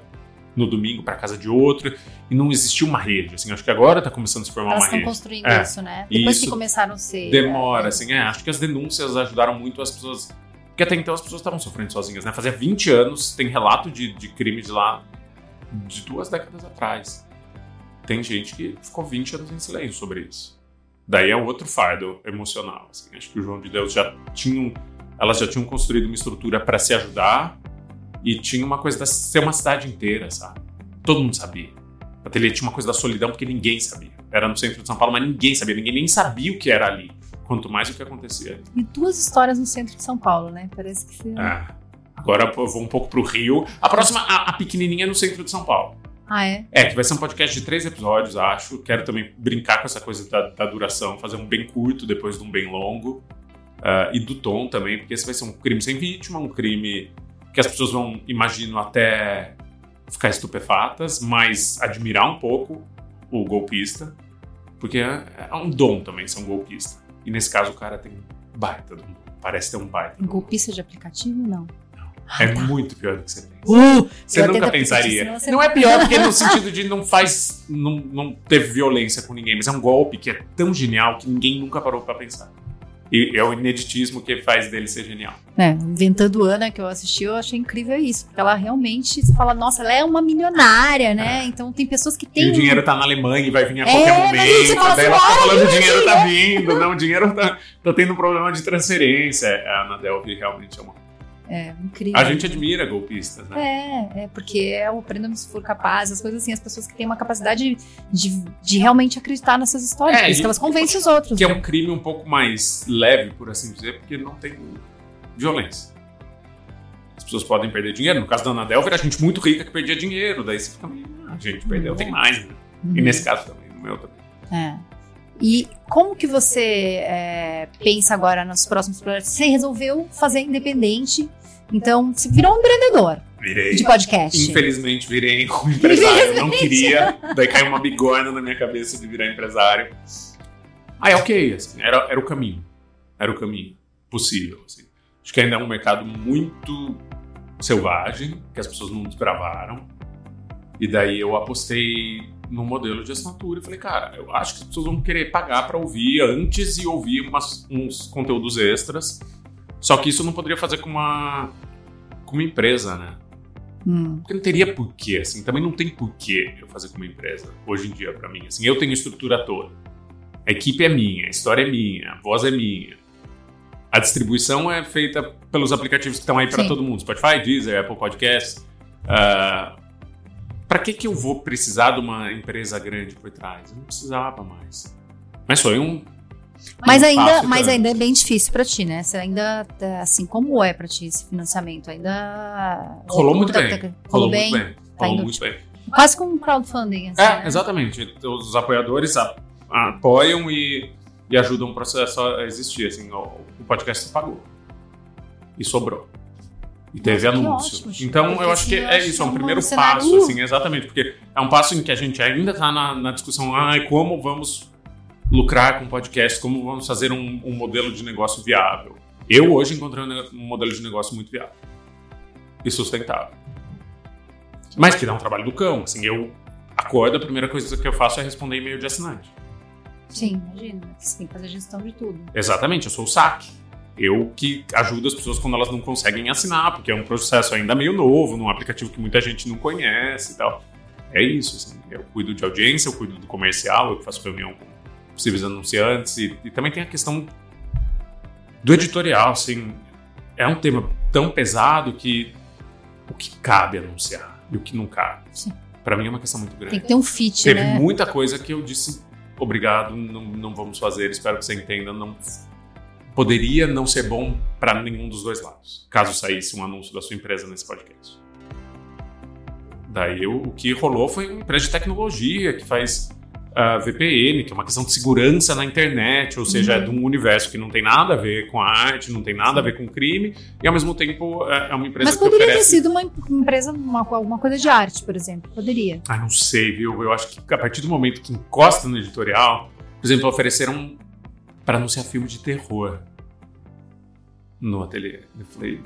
no domingo para casa de outra e não existia uma rede, assim, acho que agora está começando a se formar Elas uma rede. Elas estão construindo é, isso, né? Depois que começaram a ser... Demora, assim, é, acho que as denúncias ajudaram muito as pessoas, porque até então as pessoas estavam sofrendo sozinhas, né? Fazia 20 anos, tem relato de, de crime de lá de duas décadas atrás. Tem gente que ficou 20 anos em silêncio sobre isso. Daí é outro fardo emocional. Assim. Acho que o João de Deus já tinham, elas já tinham construído uma estrutura para se ajudar e tinha uma coisa de ser uma cidade inteira, sabe? Todo mundo sabia. A ateliê tinha uma coisa da solidão porque ninguém sabia. Era no centro de São Paulo, mas ninguém sabia, ninguém nem sabia o que era ali. Quanto mais o que acontecia. E duas histórias no centro de São Paulo, né? Parece que você. É. Agora eu vou um pouco pro Rio. A próxima, a, a pequenininha é no centro de São Paulo. Ah, é? É, que vai ser um podcast de três episódios, acho. Quero também brincar com essa coisa da, da duração, fazer um bem curto depois de um bem longo. Uh, e do tom também, porque esse vai ser um crime sem vítima, um crime que as pessoas vão, imagino, até ficar estupefatas, mas admirar um pouco o golpista, porque é, é um dom também ser um golpista. E nesse caso o cara tem baita, parece ter um baita. Um golpista de aplicativo, não. É muito pior do que você pensa. Uh, você nunca pensaria. Não é pior porque no <laughs> sentido de não faz. Não, não teve violência com ninguém, mas é um golpe que é tão genial que ninguém nunca parou para pensar. E é o ineditismo que faz dele ser genial. É, Inventando Ana, que eu assisti, eu achei incrível isso. Porque ela realmente, você fala, nossa, ela é uma milionária, né? É. Então tem pessoas que têm. E o dinheiro tá na Alemanha e vai vir a qualquer é, momento. Fala daí ela tá falando, o dinheiro tá vindo. Não, o dinheiro tá, tá tendo um problema de transferência. A Ana Delvey realmente é uma é incrível. A gente admira golpistas, né? É, é porque é o prenda se for capaz, as coisas assim, as pessoas que têm uma capacidade de, de realmente acreditar nessas histórias, é, que elas convencem os outros. Que né? é um crime um pouco mais leve, por assim dizer, porque não tem violência. As pessoas podem perder dinheiro. No caso da Ana Delver, a gente muito rica que perdia dinheiro. Daí você fica ah, a gente perdeu, uhum. tem mais, né? Uhum. E nesse caso também, no meu também. É. E como que você é, pensa agora nos próximos projetos? Você resolveu fazer independente, então você virou um empreendedor. Virei. De podcast. Infelizmente virei um empresário. Não queria. Daí caiu uma bigorna na minha cabeça de virar empresário. Aí, ok, assim, era, era o caminho. Era o caminho possível. Assim. Acho que ainda é um mercado muito selvagem, que as pessoas não desbravaram. E daí eu apostei no modelo de assinatura e falei, cara, eu acho que as pessoas vão querer pagar para ouvir antes e ouvir umas, uns conteúdos extras. Só que isso não poderia fazer com uma, com uma empresa, né? Hum. Porque não teria porquê, assim. Também não tem porquê eu fazer com uma empresa hoje em dia para mim. Assim, eu tenho estrutura toda. A equipe é minha, a história é minha, a voz é minha. A distribuição é feita pelos aplicativos que estão aí para todo mundo. Spotify, Deezer, Apple Podcasts. Uh, para que, que eu vou precisar de uma empresa grande por trás? Eu não precisava mais. Mas foi um. Mas um ainda, mas ainda é bem difícil para ti, né? Você ainda, assim, como é para ti esse financiamento? Ainda. Rolou muito bem. Rolou, rolou bem. Muito bem. Tá rolou muito bem. Quase como um crowdfunding. Assim, é, né? exatamente. Os apoiadores apoiam e, e ajudam o processo a existir. Assim, o, o podcast pagou. E sobrou. E teve anúncio. Ótimo, então, eu acho que é isso, é um primeiro passo, assim, exatamente, porque é um passo em que a gente ainda está na, na, discussão, ah, como vamos lucrar com podcast, como vamos fazer um, um, modelo de negócio viável. Eu hoje encontrei um modelo de negócio muito viável. e sustentável. Mas que dá um trabalho do cão. Assim, eu acordo, a primeira coisa que eu faço é responder e-mail de assinante. Sim, imagina. Você tem que fazer gestão de tudo. Exatamente, eu sou o saque. Eu que ajudo as pessoas quando elas não conseguem assinar, porque é um processo ainda meio novo, num aplicativo que muita gente não conhece e tal. É isso, assim, eu cuido de audiência, eu cuido do comercial, eu faço reunião com possíveis anunciantes e, e também tem a questão do editorial, assim, é um tema tão pesado que o que cabe anunciar e o que não cabe. Para mim é uma questão muito grande. Tem que ter um fit, Teve né? muita coisa que eu disse obrigado, não, não vamos fazer, espero que você entenda, não poderia não ser bom para nenhum dos dois lados, caso saísse um anúncio da sua empresa nesse podcast. Daí o, que rolou foi uma empresa de tecnologia que faz uh, VPN, que é uma questão de segurança na internet, ou seja, Uhum. é de um universo que não tem nada a ver com a arte, não tem nada a ver com crime, e ao mesmo tempo é é uma empresa Mas que poderia ter oferece. sido uma empresa, uma, alguma coisa de arte, por exemplo. Poderia. Ah, não sei, viu? Eu acho que a partir do momento que encosta no editorial, por exemplo, ofereceram para anunciar filme de terror no ateliê. Eu falei,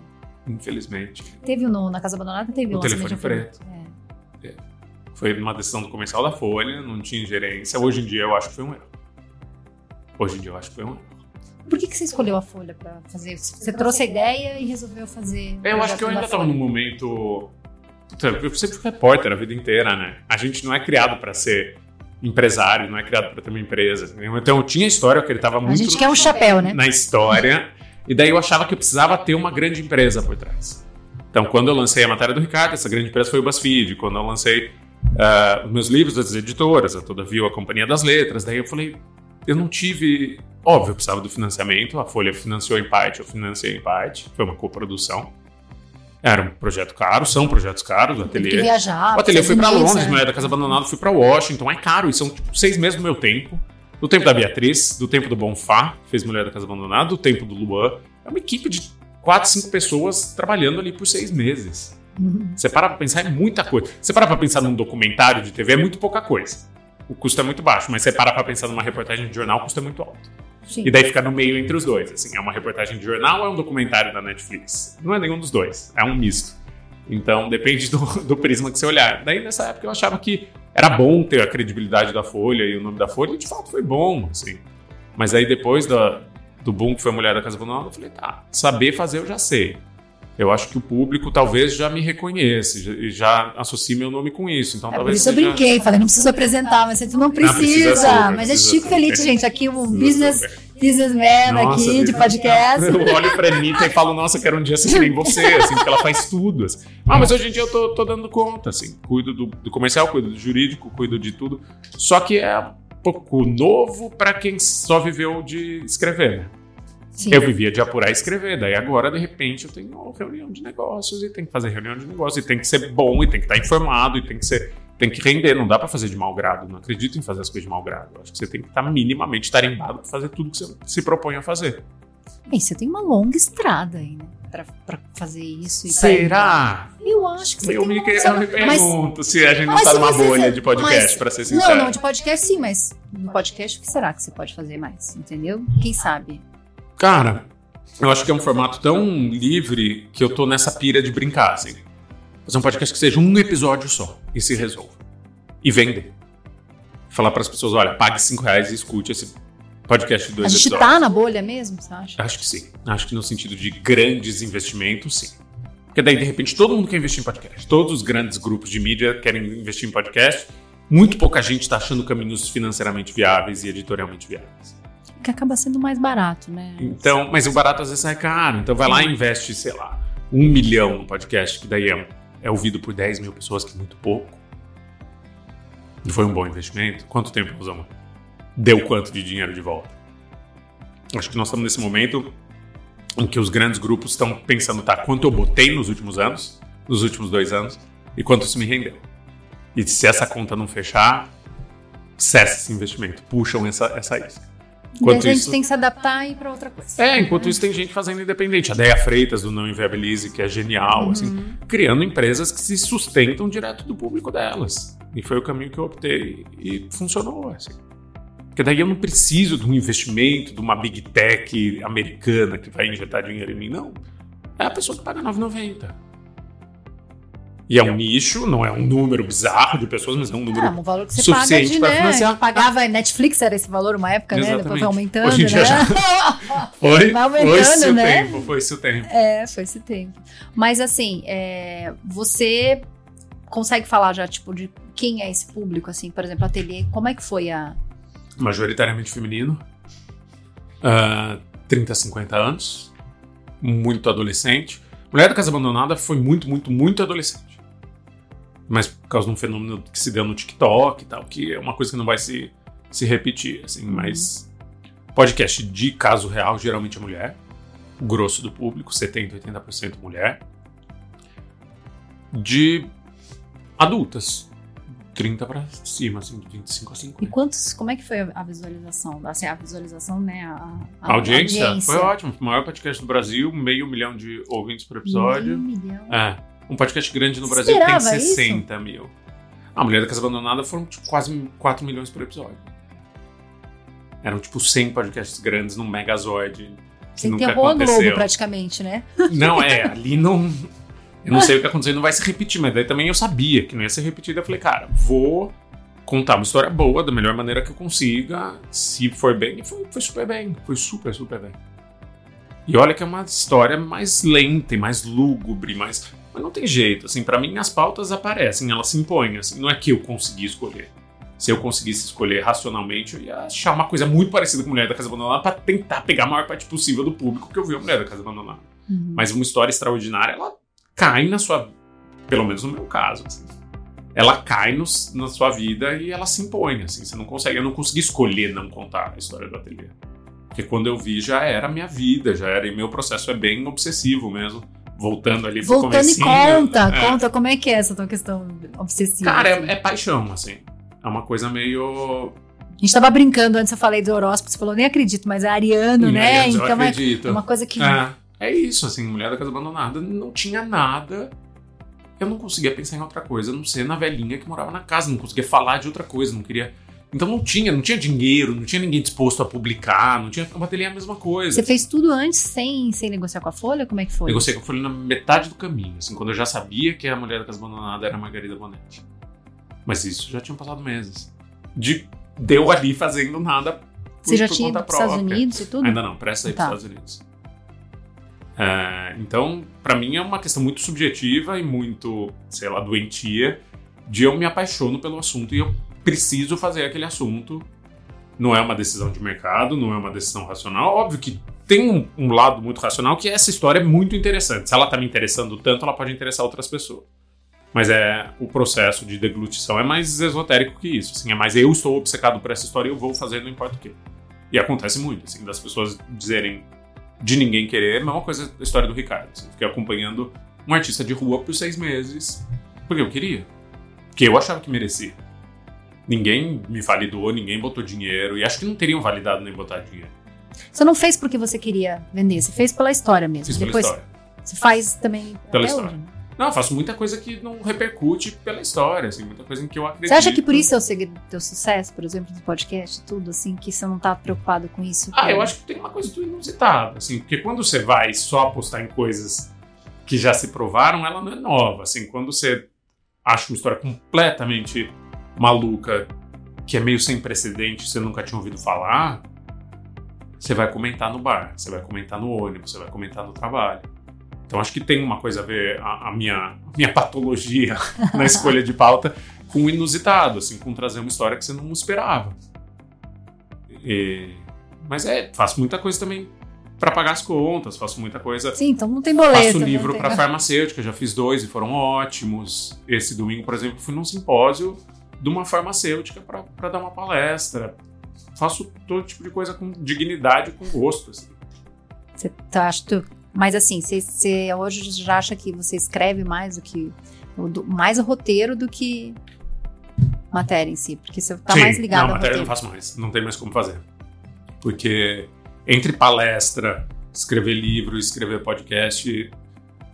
infelizmente. Teve no, na Casa Abandonada, teve O um telefone preto. É. Foi uma decisão do comercial da Folha, não tinha ingerência. Hoje em dia eu acho que foi um erro. Hoje em dia eu acho que foi um erro. Por que, que você escolheu a Folha pra fazer? Você trouxe a ideia e resolveu fazer. Eu acho que eu ainda estava num momento. Puta, Eu sempre fui repórter a vida inteira, né? A gente não é criado para ser empresário, não é criado para ter uma empresa. Então eu tinha história que ele estava A muito gente quer um chapéu, né? na história. E daí eu achava que eu precisava ter uma grande empresa por trás. Então, quando eu lancei a matéria do Ricardo, essa grande empresa foi o BuzzFeed. Quando eu lancei ah, os meus livros das editoras, a Todavia, a Companhia das Letras, daí eu falei, eu não tive... Óbvio, eu precisava do financiamento, a Folha financiou em parte, eu financiei em parte, foi uma coprodução. Era um projeto caro, são projetos caros, o Tem que ateliê. viajar. O ateliê foi mesa. Londres, Mulher da Casa Abandonada fui pra Washington, é caro, e são tipo, seis meses do meu tempo. Do tempo da Beatriz, do tempo do Bonfá, que fez Mulher da Casa Abandonada, do tempo do Luan. É uma equipe de quatro, cinco pessoas trabalhando ali por seis meses. Uhum. Você para pra pensar, é muita coisa. Você para pra pensar num documentário de TV, é muito pouca coisa. O custo é muito baixo, mas você para pra pensar numa reportagem de jornal, o custo é muito alto. Sim. E daí fica no meio entre os dois. Assim, é uma reportagem de jornal ou é um documentário da Netflix? Não é nenhum dos dois, é um misto. Então depende do, do prisma que você olhar. Daí nessa época eu achava que era bom ter a credibilidade da Folha e o nome da Folha, e de fato foi bom, assim. Mas aí depois da, do boom que foi a Mulher da Casa Abandonada, eu falei, tá, saber fazer eu já sei. Eu acho que o público talvez já me reconheça já- e já associe meu nome com isso. Então É, por talvez isso eu brinquei, falei, não precisa apresentar, mas você não precisa. precisa super, mas é Chico. Feliz, gente. Aqui o Precisa business, businessman Nossa, aqui de podcast. Eu olho pra Anitta e falo, nossa, quero um dia ser que nem você, assim, porque ela faz tudo. Assim. Ah, mas hoje em dia eu tô, tô dando conta, assim. Cuido do, do comercial, cuido do jurídico, cuido de tudo. Só que é um pouco novo pra quem só viveu de escrever, né? Sim. Eu vivia de apurar e escrever, daí agora, de repente, eu tenho uma reunião de negócios e tem que fazer reunião de negócios, e tem que ser bom, e tem que estar informado, e tem que ser. Tem que render, não dá pra fazer de mau grado. Não acredito em fazer as coisas de mau grado. Eu acho que você tem que estar minimamente tarimbado pra fazer tudo que você se propõe a fazer. Bem, você tem uma longa estrada aí, né? Pra, pra fazer isso. E pra- Será? Eu acho que você Eu tem me, uma... eu me Mas- pergunto se a gente não mas tá numa você- bolha de podcast, mas- pra ser sincero. Não, não, de podcast sim, mas no podcast o que será que você pode fazer mais? Entendeu? Quem sabe? Cara, eu acho que é um formato tão livre que eu tô nessa pira de brincar, assim. Fazer um podcast que seja um episódio só e se resolva. E vender. Falar pras pessoas, olha, pague 5 reais e escute esse podcast de dois a gente episódios. tá na bolha mesmo, você acha? Acho que sim. Acho que no sentido de grandes investimentos, sim. Porque daí, de repente, todo mundo quer investir em podcast. Todos os grandes grupos de mídia querem investir em podcast. Muito pouca gente está achando caminhos financeiramente viáveis e editorialmente viáveis. Que acaba sendo mais barato, né? Então, mas o barato às vezes sai caro. Então vai lá e investe, sei lá, um milhão no podcast, que daí é, é ouvido por 10 mil pessoas, que é muito pouco. Não foi um bom investimento? Quanto tempo nós vamos? Deu quanto de dinheiro de volta? Acho que nós estamos nesse momento em que os grandes grupos estão pensando, tá, quanto eu botei nos últimos anos, nos últimos dois anos, e quanto isso me rendeu. E se essa conta não fechar, cessa esse investimento, puxam essa, essa isca. E a gente tem que se adaptar e ir pra outra coisa. É, enquanto isso tem gente fazendo independente. A Deia Freitas do Não Inviabilize, que é genial, Uhum. assim, criando empresas que se sustentam direto do público delas. E foi o caminho que eu optei e funcionou, assim. Porque daí eu não preciso de um investimento de uma big tech americana que vai injetar dinheiro em mim, não. É a pessoa que paga R$ 9,90. E é um nicho, não é um número bizarro de pessoas, mas é um número Ah, um valor que você suficiente paga de, para né, financiar. pagava Netflix era esse valor uma época, né? Depois Exatamente. foi aumentando, Hoje em dia né? já- <laughs> Foi, Vai aumentando, foi-se o né? tempo, foi-se o tempo. É, foi esse tempo. Mas assim, é, você consegue falar já, tipo, de quem é esse público, assim, por exemplo, ateliê, como é que foi a. Majoritariamente feminino. ah, 30, 50 anos. Muito adolescente. Mulher da Casa Abandonada foi muito, muito, muito adolescente. Mas por causa de um fenômeno que se deu no TikTok e tal, que é uma coisa que não vai se, se repetir, assim, mas podcast de caso real geralmente é mulher. O grosso do público, 70, 80% mulher. De adultas, 30 pra cima, assim, de 25 a 50. E quantos, como é que foi a visualização? Assim, a visualização, né? A, A audiência, foi ótimo. Maior podcast do Brasil, meio milhão de ouvintes por episódio. Meio milhão. É. Um podcast grande no Brasil tem esperava 60 mil. A Mulher da Casa Abandonada foram tipo, quase 4 milhões por episódio. Eram tipo 100 podcasts grandes num Megazord. Que Você nunca enterrou a Globo praticamente, né? Não, é, ali não. Eu não sei o que aconteceu, não vai se repetir, mas daí também eu sabia que não ia ser repetido. Eu falei, cara, vou contar uma história boa da melhor maneira que eu consiga. Se for bem, e foi, foi super bem. Foi super, super bem. E olha que é uma história mais lenta e mais lúgubre, mais. Mas não tem jeito, assim, para mim as pautas aparecem, elas se impõem, assim, não é que eu consegui escolher. Se eu conseguisse escolher racionalmente, eu ia achar uma coisa muito parecida com Mulher da Casa Abandonada pra tentar pegar a maior parte possível do público que eu vi a Mulher da Casa Abandonada. Uhum. Mas uma história extraordinária, ela cai na sua. Pelo menos no meu caso. assim. Ela cai no- na sua vida e ela se impõe, assim. Você não consegue. Eu não consegui escolher não contar a história do ateliê. Porque quando eu vi, já era a minha vida, já era. E meu processo é bem obsessivo mesmo. Voltando ali pro Voltando e conta, é. conta como é que é essa tua questão obsessiva. Cara, assim. é, é paixão, assim. É uma coisa meio. A gente tava brincando antes, eu falei do horóscopo, você falou, nem acredito, mas é ariano, né? Então é acredito. uma coisa que. É, é isso, assim, Mulher da Casa Abandonada não tinha nada. Eu não conseguia pensar em outra coisa, a não ser na velhinha que morava na casa, não conseguia falar de outra coisa, não queria. Então não tinha, não tinha dinheiro, não tinha ninguém disposto a publicar, não tinha. O ateliê é a mesma coisa. Você fez tudo antes sem, sem negociar com a Folha? Como é que foi? Negociei com a Folha na metade do caminho, assim, quando eu já sabia que a Mulher da Casa Abandonada era a Margarida Bonetti. Mas isso já tinham passado meses. De deu ali fazendo nada. Por, Você já por tinha ido para os Estados. Unidos e tudo? Ainda não, presta aí Tá. para os Estados Unidos. É, então, pra mim é uma questão muito subjetiva e muito, sei lá, doentia de eu me apaixono pelo assunto e eu preciso fazer aquele assunto. Não é uma decisão de mercado, não é uma decisão racional. Óbvio que tem um, um lado muito racional que essa história é muito interessante. Se ela tá me interessando tanto, ela pode interessar outras pessoas. Mas é o processo de deglutição é mais esotérico que isso. Assim, é mais eu estou obcecado por essa história e eu vou fazer não importa o quê. E acontece muito, assim, das pessoas dizerem de ninguém querer, é a mesma coisa da história do Ricardo. Assim, fiquei acompanhando um artista de rua por seis meses porque eu queria. Porque eu achava que merecia. Ninguém me validou, ninguém botou dinheiro, e acho que não teriam validado nem botar dinheiro. Você não fez porque você queria vender, você fez pela história mesmo. Fiz pela Depois história. você faz também Pela história. hoje, né? Não, eu faço muita coisa que não repercute pela história, assim, muita coisa em que eu acredito. Você acha que por isso é o segredo do teu sucesso, por exemplo, do podcast, tudo assim, que você não tá preocupado com isso? Ah, eu acho que tem uma coisa do inusitado, assim, porque quando você vai só apostar em coisas que já se provaram, ela não é nova, assim, quando você acha uma história completamente maluca, que é meio sem precedente, você nunca tinha ouvido falar, você vai comentar no bar, você vai comentar no ônibus, você vai comentar no trabalho. Então acho que tem uma coisa a ver a, a minha, a minha patologia na <laughs> escolha de pauta com o inusitado, assim, com trazer uma história que você não esperava. E- Mas é, faço muita coisa também para pagar as contas, faço muita coisa. Sim, então não tem boleto. Faço não livro para farmacêutica, já fiz dois e foram ótimos. Esse domingo, por exemplo, fui num simpósio de uma farmacêutica para dar uma palestra. Faço todo tipo de coisa com dignidade, com gosto. assim. Você tá, mas assim, você, hoje já acha que você escreve mais do que do- mais o roteiro do que matéria em si, porque você tá Sim, mais ligado Não, ao matéria eu roteiro. não faço mais. Não tem mais como fazer. Porque entre palestra, escrever livro, escrever podcast.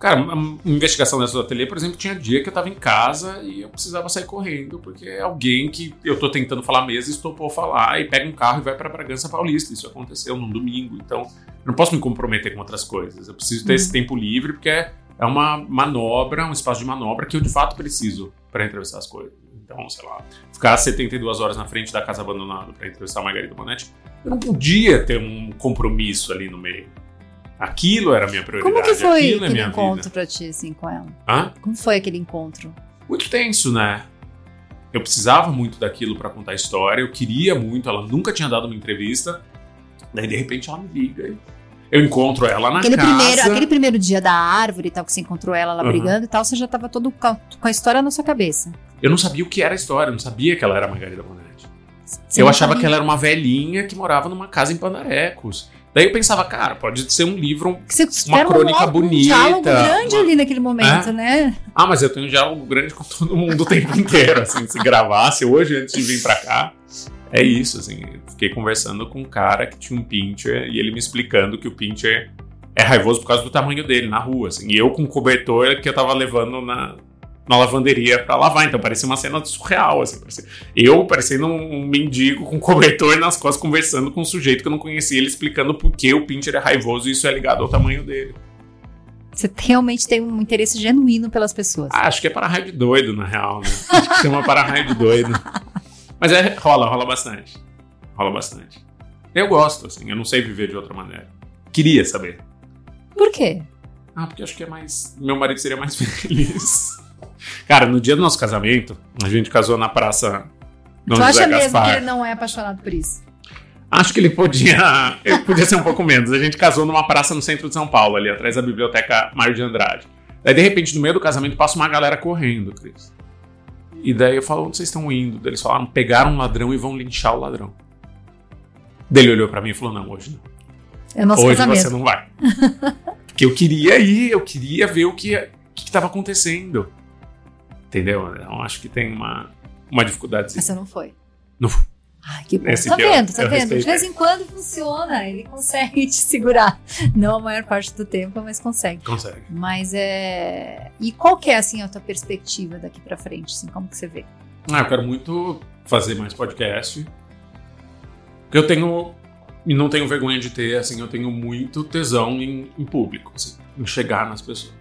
Cara, uma investigação dessa do ateliê, por exemplo, tinha dia que eu tava em casa e eu precisava sair correndo, porque é alguém que eu tô tentando falar mesmo estopou falar e pega um carro e vai para Bragança Paulista. Isso aconteceu num domingo, então eu não posso me comprometer com outras coisas. Eu preciso ter Uhum. esse tempo livre, porque é é uma manobra, um espaço de manobra que eu de fato preciso para entrevistar as coisas. Então, sei lá, ficar 72 horas na frente da casa abandonada para entrevistar a Margarida Bonetti, eu não podia ter um compromisso ali no meio. Aquilo era a minha prioridade. Como que foi aquilo é aquele minha encontro vida. pra ti, assim, com ela? Hã? Como foi aquele encontro? Muito tenso, né? Eu precisava muito daquilo para contar a história, eu queria muito, ela nunca tinha dado uma entrevista. Daí, de repente, ela me liga. e Eu encontro ela na Aquele casa. primeiro, aquele primeiro dia da árvore e tal, que você encontrou ela lá Aham. brigando e tal, você já tava todo com a, história na sua cabeça. Eu não sabia o que era a história, eu não sabia que ela era Margarida Bonetti. Você eu achava sabia. que ela era uma velhinha que morava numa casa em Pandarecos. Daí eu pensava, cara, pode ser um livro. Você uma um- crônica um, bonita, diálogo grande uma- ali naquele momento, É? né? Ah, mas eu tenho um diálogo grande com todo mundo o tempo inteiro. Assim, se gravasse hoje antes de vir pra cá. É isso, assim. Fiquei conversando com um cara que tinha um pincher e ele me explicando que o pincher é raivoso por causa do tamanho dele na rua, assim. E eu com o cobertor que eu tava levando na, na lavanderia pra lavar. Então parecia uma cena surreal, assim. Parecia, eu parecendo um, um mendigo com cobertor nas costas conversando com um sujeito que eu não conhecia, ele explicando por que o pincher é raivoso e isso é ligado ao tamanho dele. Você realmente tem um interesse genuíno pelas pessoas. Ah, acho que é para-raio de doido, na real, né? Acho que chama para-raio de doido. Mas é, rola, rola bastante. Rola bastante. Eu gosto, assim, eu não sei viver de outra maneira. Queria saber. Por quê? Ah, porque acho que é mais. Meu marido seria mais <laughs> feliz. Cara, no dia do nosso casamento, a gente casou na praça Dom tu José acha mesmo que ele não é apaixonado por isso? Acho que ele podia. <laughs> Ele podia ser um pouco menos. A gente casou numa praça no centro de São Paulo, ali atrás da biblioteca Mário de Andrade. Daí, de repente, no meio do casamento, passa uma galera correndo, Cris. E daí eu falo, onde vocês estão indo? Daí Eles falaram, pegaram um ladrão e vão linchar o ladrão. Daí ele olhou pra mim e falou, não, hoje não. É nosso hoje casamento. você não vai. <laughs> Porque eu queria ir, eu queria ver o que estava acontecendo. Entendeu? Então acho que tem uma, uma dificuldade. Mas você não foi. Não fui. Ai, que bom. Esse tá eu- vendo, tá eu vendo? De vez em quando funciona, ele consegue <laughs> te segurar. Não a maior parte do tempo, mas consegue. Consegue. Mas é. E qual que é assim a tua perspectiva daqui pra frente? Assim, como que você vê? Ah, eu quero muito fazer mais podcast. Porque eu tenho. E não tenho vergonha de ter, assim, eu tenho muito tesão em, em público, assim, em chegar nas pessoas.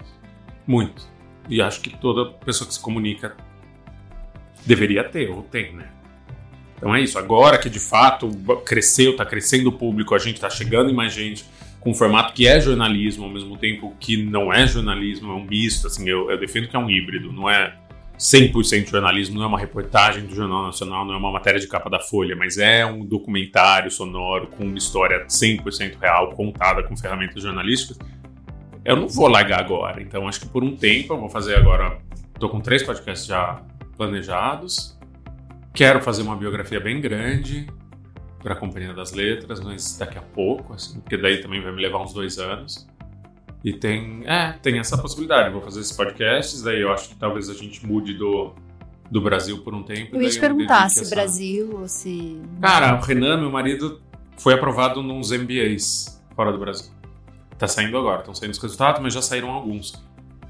Muito. E acho que toda pessoa que se comunica deveria ter, ou tem, né? Então é isso. Agora que de fato cresceu, tá crescendo o público, a gente tá chegando em mais gente com um formato que é jornalismo, ao mesmo tempo que não é jornalismo, é um misto, assim, eu, eu defendo que é um híbrido, não é 100% jornalismo, não é uma reportagem do Jornal Nacional, não é uma matéria de capa da Folha, mas é um documentário sonoro com uma história 100% real, contada com ferramentas jornalísticas. Eu não vou largar agora, então acho que por um tempo eu vou fazer agora. Tô com três podcasts já planejados. Quero fazer uma biografia bem grande para a Companhia das Letras, mas daqui a pouco, assim, porque daí também vai me levar uns dois anos. E tem, é, tem essa possibilidade. Eu vou fazer esses podcasts, daí eu acho que talvez a gente mude do, do Brasil por um tempo. Eu ia te perguntar se essa- Brasil ou se. Cara, o Renan, meu marido, foi aprovado nos MBAs fora do Brasil. Tá saindo agora, estão saindo os resultados, mas já saíram alguns.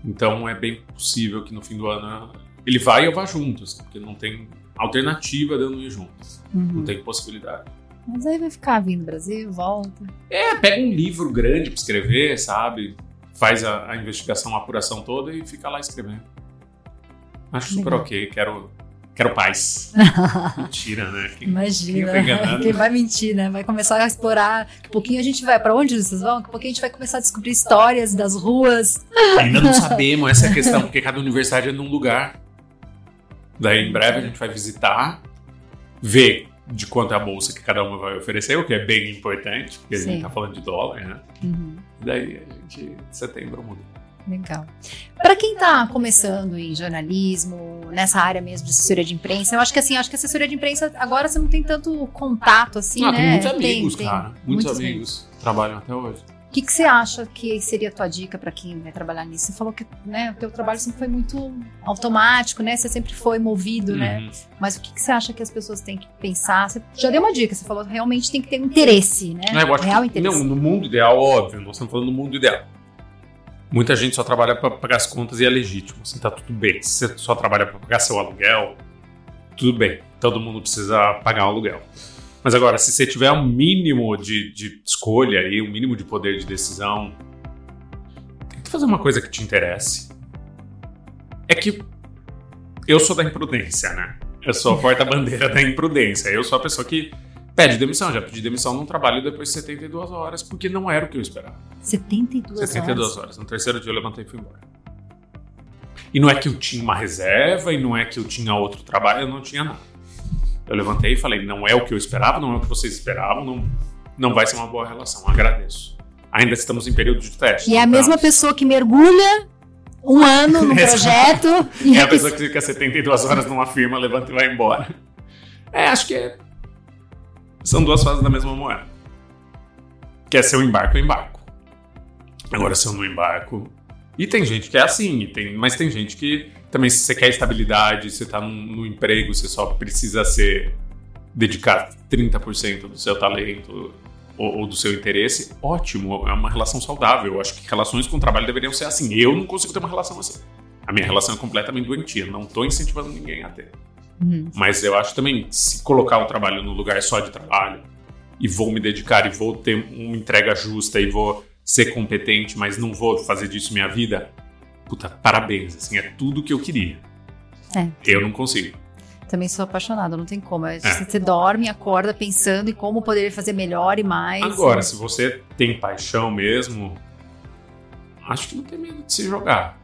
Então é bem possível que no fim do ano ele vai e eu vá junto, assim, porque não tem alternativa de eu não ir junto. Uhum. Não tem possibilidade. Mas aí vai ficar vindo Brasil, volta. É, pega um livro grande pra escrever, sabe? Faz a, a investigação, a apuração toda e fica lá escrevendo. Acho super Legal. ok, quero, quero paz. <laughs> Mentira, né? Quem- Imagina. Quem tá? Quem vai mentir, né? Vai começar a explorar. A pouquinho a gente vai. Pra onde vocês vão? A pouquinho a gente vai começar a descobrir histórias das ruas. Ainda não sabemos, essa é a questão, porque cada universidade é num lugar. Daí em breve a gente vai visitar, ver de quanto é a bolsa que cada uma vai oferecer, o que é bem importante, porque a Sim. gente tá falando de dólar, né? Uhum. Daí a gente, em setembro, muda. Legal. Para quem está começando em jornalismo, nessa área mesmo de assessoria de imprensa, eu acho que assim, acho que assessoria de imprensa agora você não tem tanto contato assim, ah, né? tem muitos amigos, tem cara. Muitos, amigos. Trabalham até hoje. O que, que você acha que seria a tua dica para quem vai trabalhar nisso? Você falou que né, o teu trabalho sempre foi muito automático, né? Você sempre foi movido, né? Uhum. Mas o que, que você acha que as pessoas têm que pensar? Você já deu uma dica, você falou que realmente tem que ter um interesse, né? É, eu acho Real que, interesse. não, no mundo ideal, óbvio, nós estamos falando do mundo ideal. Muita gente só trabalha para pagar as contas e é legítimo, assim, tá tudo bem. Se você só trabalha para pagar seu aluguel, tudo bem. Todo mundo precisa pagar o aluguel. Mas agora, se você tiver um mínimo de, de escolha e um mínimo de poder de decisão, tenta fazer uma coisa que te interesse. É que eu sou da imprudência, né? Eu sou a porta-bandeira da imprudência. Eu sou a pessoa que pede demissão. Já pedi demissão num trabalho depois de 72 horas, porque não era o que eu esperava. 72, 72 horas? horas. No terceiro dia eu levantei e fui embora. E não é que eu tinha uma reserva, e não é que eu tinha outro trabalho, eu não tinha nada. Eu levantei e falei: não é o que eu esperava, não é o que vocês esperavam, não, não vai ser uma boa relação. Agradeço. Ainda estamos em período de teste. E é a mesma pessoa que mergulha um ano <laughs> no projeto. é a pessoa que fica 72 horas numa firma, levanta e vai embora. É, acho que é... são duas fases da mesma moeda. Que é se eu embarco, eu embarco. Agora, se eu não embarco. E tem gente que é assim, tem, mas tem gente que também, se você quer estabilidade, você está no emprego, você só precisa ser dedicar 30% do seu talento ou, ou, do seu interesse, ótimo, é uma relação saudável. Eu acho que relações com o trabalho deveriam ser assim. Eu não consigo ter uma relação assim. A minha relação é completamente doentia, não estou incentivando ninguém a ter. Uhum. Mas eu acho também, se colocar o trabalho no lugar só de trabalho, e vou me dedicar, e vou ter uma entrega justa, e vou ser competente, mas não vou fazer disso minha vida, puta, parabéns, assim, é tudo que eu queria. É. Eu não consigo. Também sou apaixonada, não tem como. É. Você dorme, acorda pensando em como poderia fazer melhor e mais. Agora, e... se você tem paixão mesmo, acho que não tem medo de se jogar.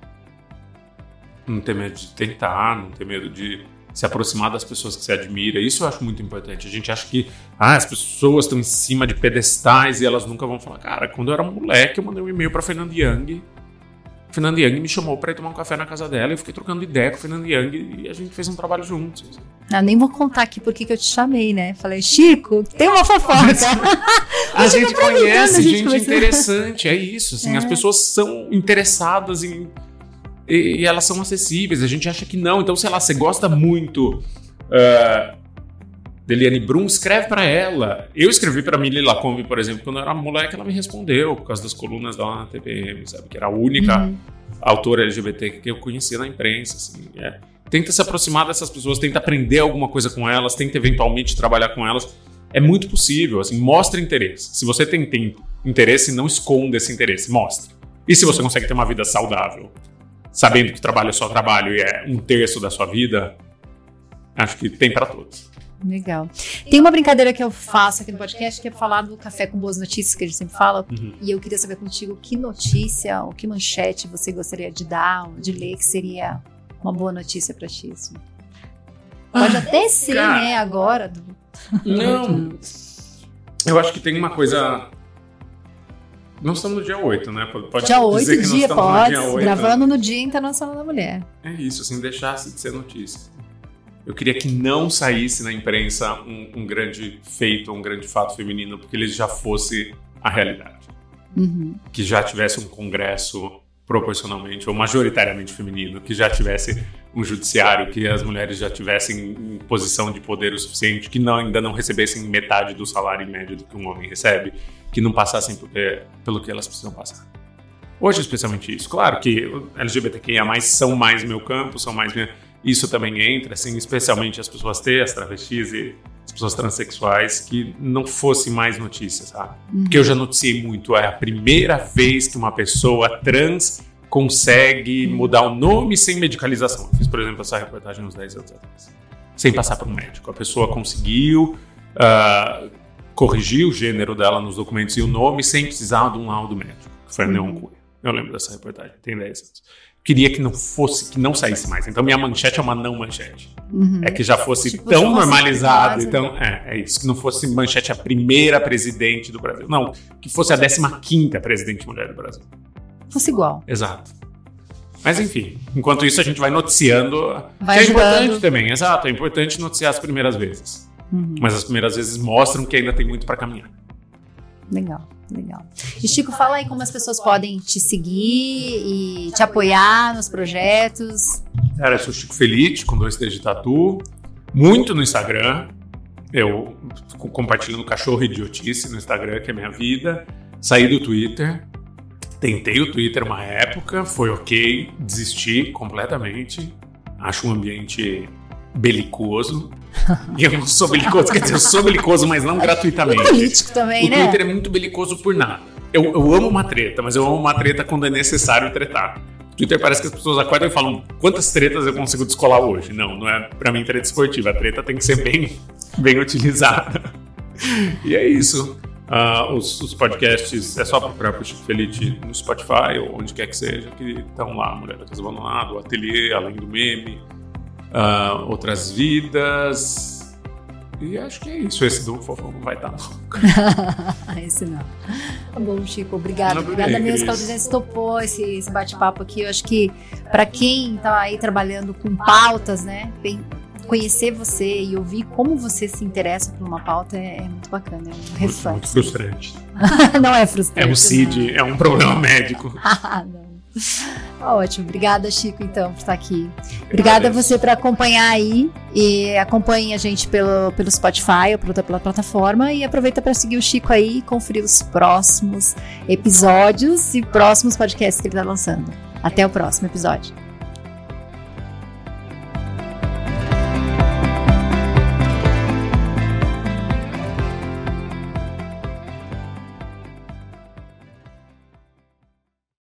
Não tem medo de tentar, não tem medo de se aproximar das pessoas que você admira. Isso eu acho muito importante. A gente acha que ah, as pessoas estão em cima de pedestais e elas nunca vão falar. Cara, quando eu era moleque, eu mandei um e-mail para Fernando Young Fernando Young me chamou para ir tomar um café na casa dela. Eu fiquei trocando ideia com o Fernando Young e a gente fez um trabalho juntos. Eu nem vou contar aqui porque que eu te chamei, né? Falei, Chico, tem uma fofoca. <laughs> a gente conhece gente, gente interessante, é isso. Assim, é. As pessoas são interessadas em. E, e, elas são acessíveis. A gente acha que não. Então, sei lá, você gosta muito. Uh, Deliane Brum, escreve para ela. Eu escrevi para Mili Lacombe, por exemplo, quando eu era moleque, ela me respondeu por causa das colunas da TPM, sabe? Que era a única uhum. autora LGBT que eu conhecia na imprensa, assim. É. Tenta se aproximar dessas pessoas, tenta aprender alguma coisa com elas, tenta eventualmente trabalhar com elas. É muito possível, assim, mostre interesse. Se você tem tempo, interesse, não esconda esse interesse, mostre. E se você consegue ter uma vida saudável, sabendo que trabalho é só trabalho e é um terço da sua vida, acho que tem para todos. Legal. Tem uma brincadeira que eu faço aqui no podcast que é falar do café com boas notícias que a gente sempre fala. Uhum. E eu queria saber contigo que notícia ou que manchete você gostaria de dar, ou de ler, que seria uma boa notícia para ti. Assim. Pode ah, até ser, cara. né, agora. Do... Não. <laughs> eu acho que tem uma coisa. Nós estamos no dia 8, né? Pode dia 8, dia, pode. No dia 8, gravando né? no Dia Internacional da Mulher. É isso, assim, deixasse de ser notícia. Eu queria que não saísse na imprensa um, um grande feito, um grande fato feminino, porque ele já fosse a realidade. Uhum. Que já tivesse um congresso proporcionalmente ou majoritariamente feminino, que já tivesse um judiciário, que as mulheres já tivessem em posição de poder o suficiente, que não, ainda não recebessem metade do salário médio do que um homem recebe, que não passassem é, pelo que elas precisam passar. Hoje, especialmente isso. Claro que LGBTQIA+, são mais meu campo, são mais minha isso também entra, assim, especialmente as pessoas T, as travestis e as pessoas transexuais, que não fosse mais notícias, sabe? Uhum. Porque eu já noticiei muito, é a primeira vez que uma pessoa trans consegue mudar o nome sem medicalização. Eu fiz, por exemplo, essa reportagem uns 10 anos atrás. Sem passar por um médico. A pessoa conseguiu uh, corrigir o gênero dela nos documentos e o nome sem precisar de um laudo médico. Foi a Neon Cunha. Eu lembro dessa reportagem, tem 10 anos queria que não fosse, que não saísse mais. Então minha manchete é uma não manchete. Uhum. É que já fosse tipo, tão normalizado, então é, é, isso, que não fosse manchete a primeira presidente do Brasil. Não, que fosse a 15 quinta presidente mulher do Brasil. Fosse igual. Exato. Mas enfim, enquanto isso a gente vai noticiando. Vai que é importante também, exato. É importante noticiar as primeiras vezes. Uhum. Mas as primeiras vezes mostram que ainda tem muito para caminhar. Legal. Legal. E Chico, fala aí como as pessoas podem te seguir e te apoiar nos projetos. Cara, eu sou Chico Felite, com dois T's de tatu. Muito no Instagram. Eu compartilhando cachorro idiotice no Instagram, que é minha vida. Saí do Twitter. Tentei o Twitter uma época, foi ok, desisti completamente. Acho um ambiente belicoso. E <laughs> eu sou belicoso, quer dizer, eu sou belicoso, mas não gratuitamente. político também, o né? O Twitter é muito belicoso por nada. eu, eu amo uma treta, mas eu amo uma treta quando é necessário tretar. Twitter parece que as pessoas acordam e falam quantas tretas eu consigo descolar hoje. Não, não é pra mim treta esportiva. A treta tem que ser bem, bem utilizada. E é isso. Uh, os, os, podcasts é só procurar por Chico Felite no Spotify ou onde quer que seja, que estão lá, Mulher da Casa Abandonada, o Ateliê, Além do Meme, uh, Outras Vidas, e acho que é isso. Esse do Fofão não vai estar, não. <laughs> esse não. Tá bom, Chico. Obrigada. Obrigada mesmo pela presença. Topou esse, esse bate-papo aqui. Eu acho que para quem está aí trabalhando com pautas, né? Bem, conhecer você e ouvir como você se interessa por uma pauta é, é muito bacana. É um reflexo. Muito frustrante. <laughs> não é frustrante. É um CID, não. é um problema médico. <laughs> não. <laughs> Ótimo, obrigada Chico então por estar aqui. Obrigada a você por acompanhar aí e acompanhe a gente pelo, pelo Spotify ou pela, pela plataforma e aproveita para seguir o Chico aí e conferir os próximos episódios e próximos podcasts que ele está lançando. Até o próximo episódio.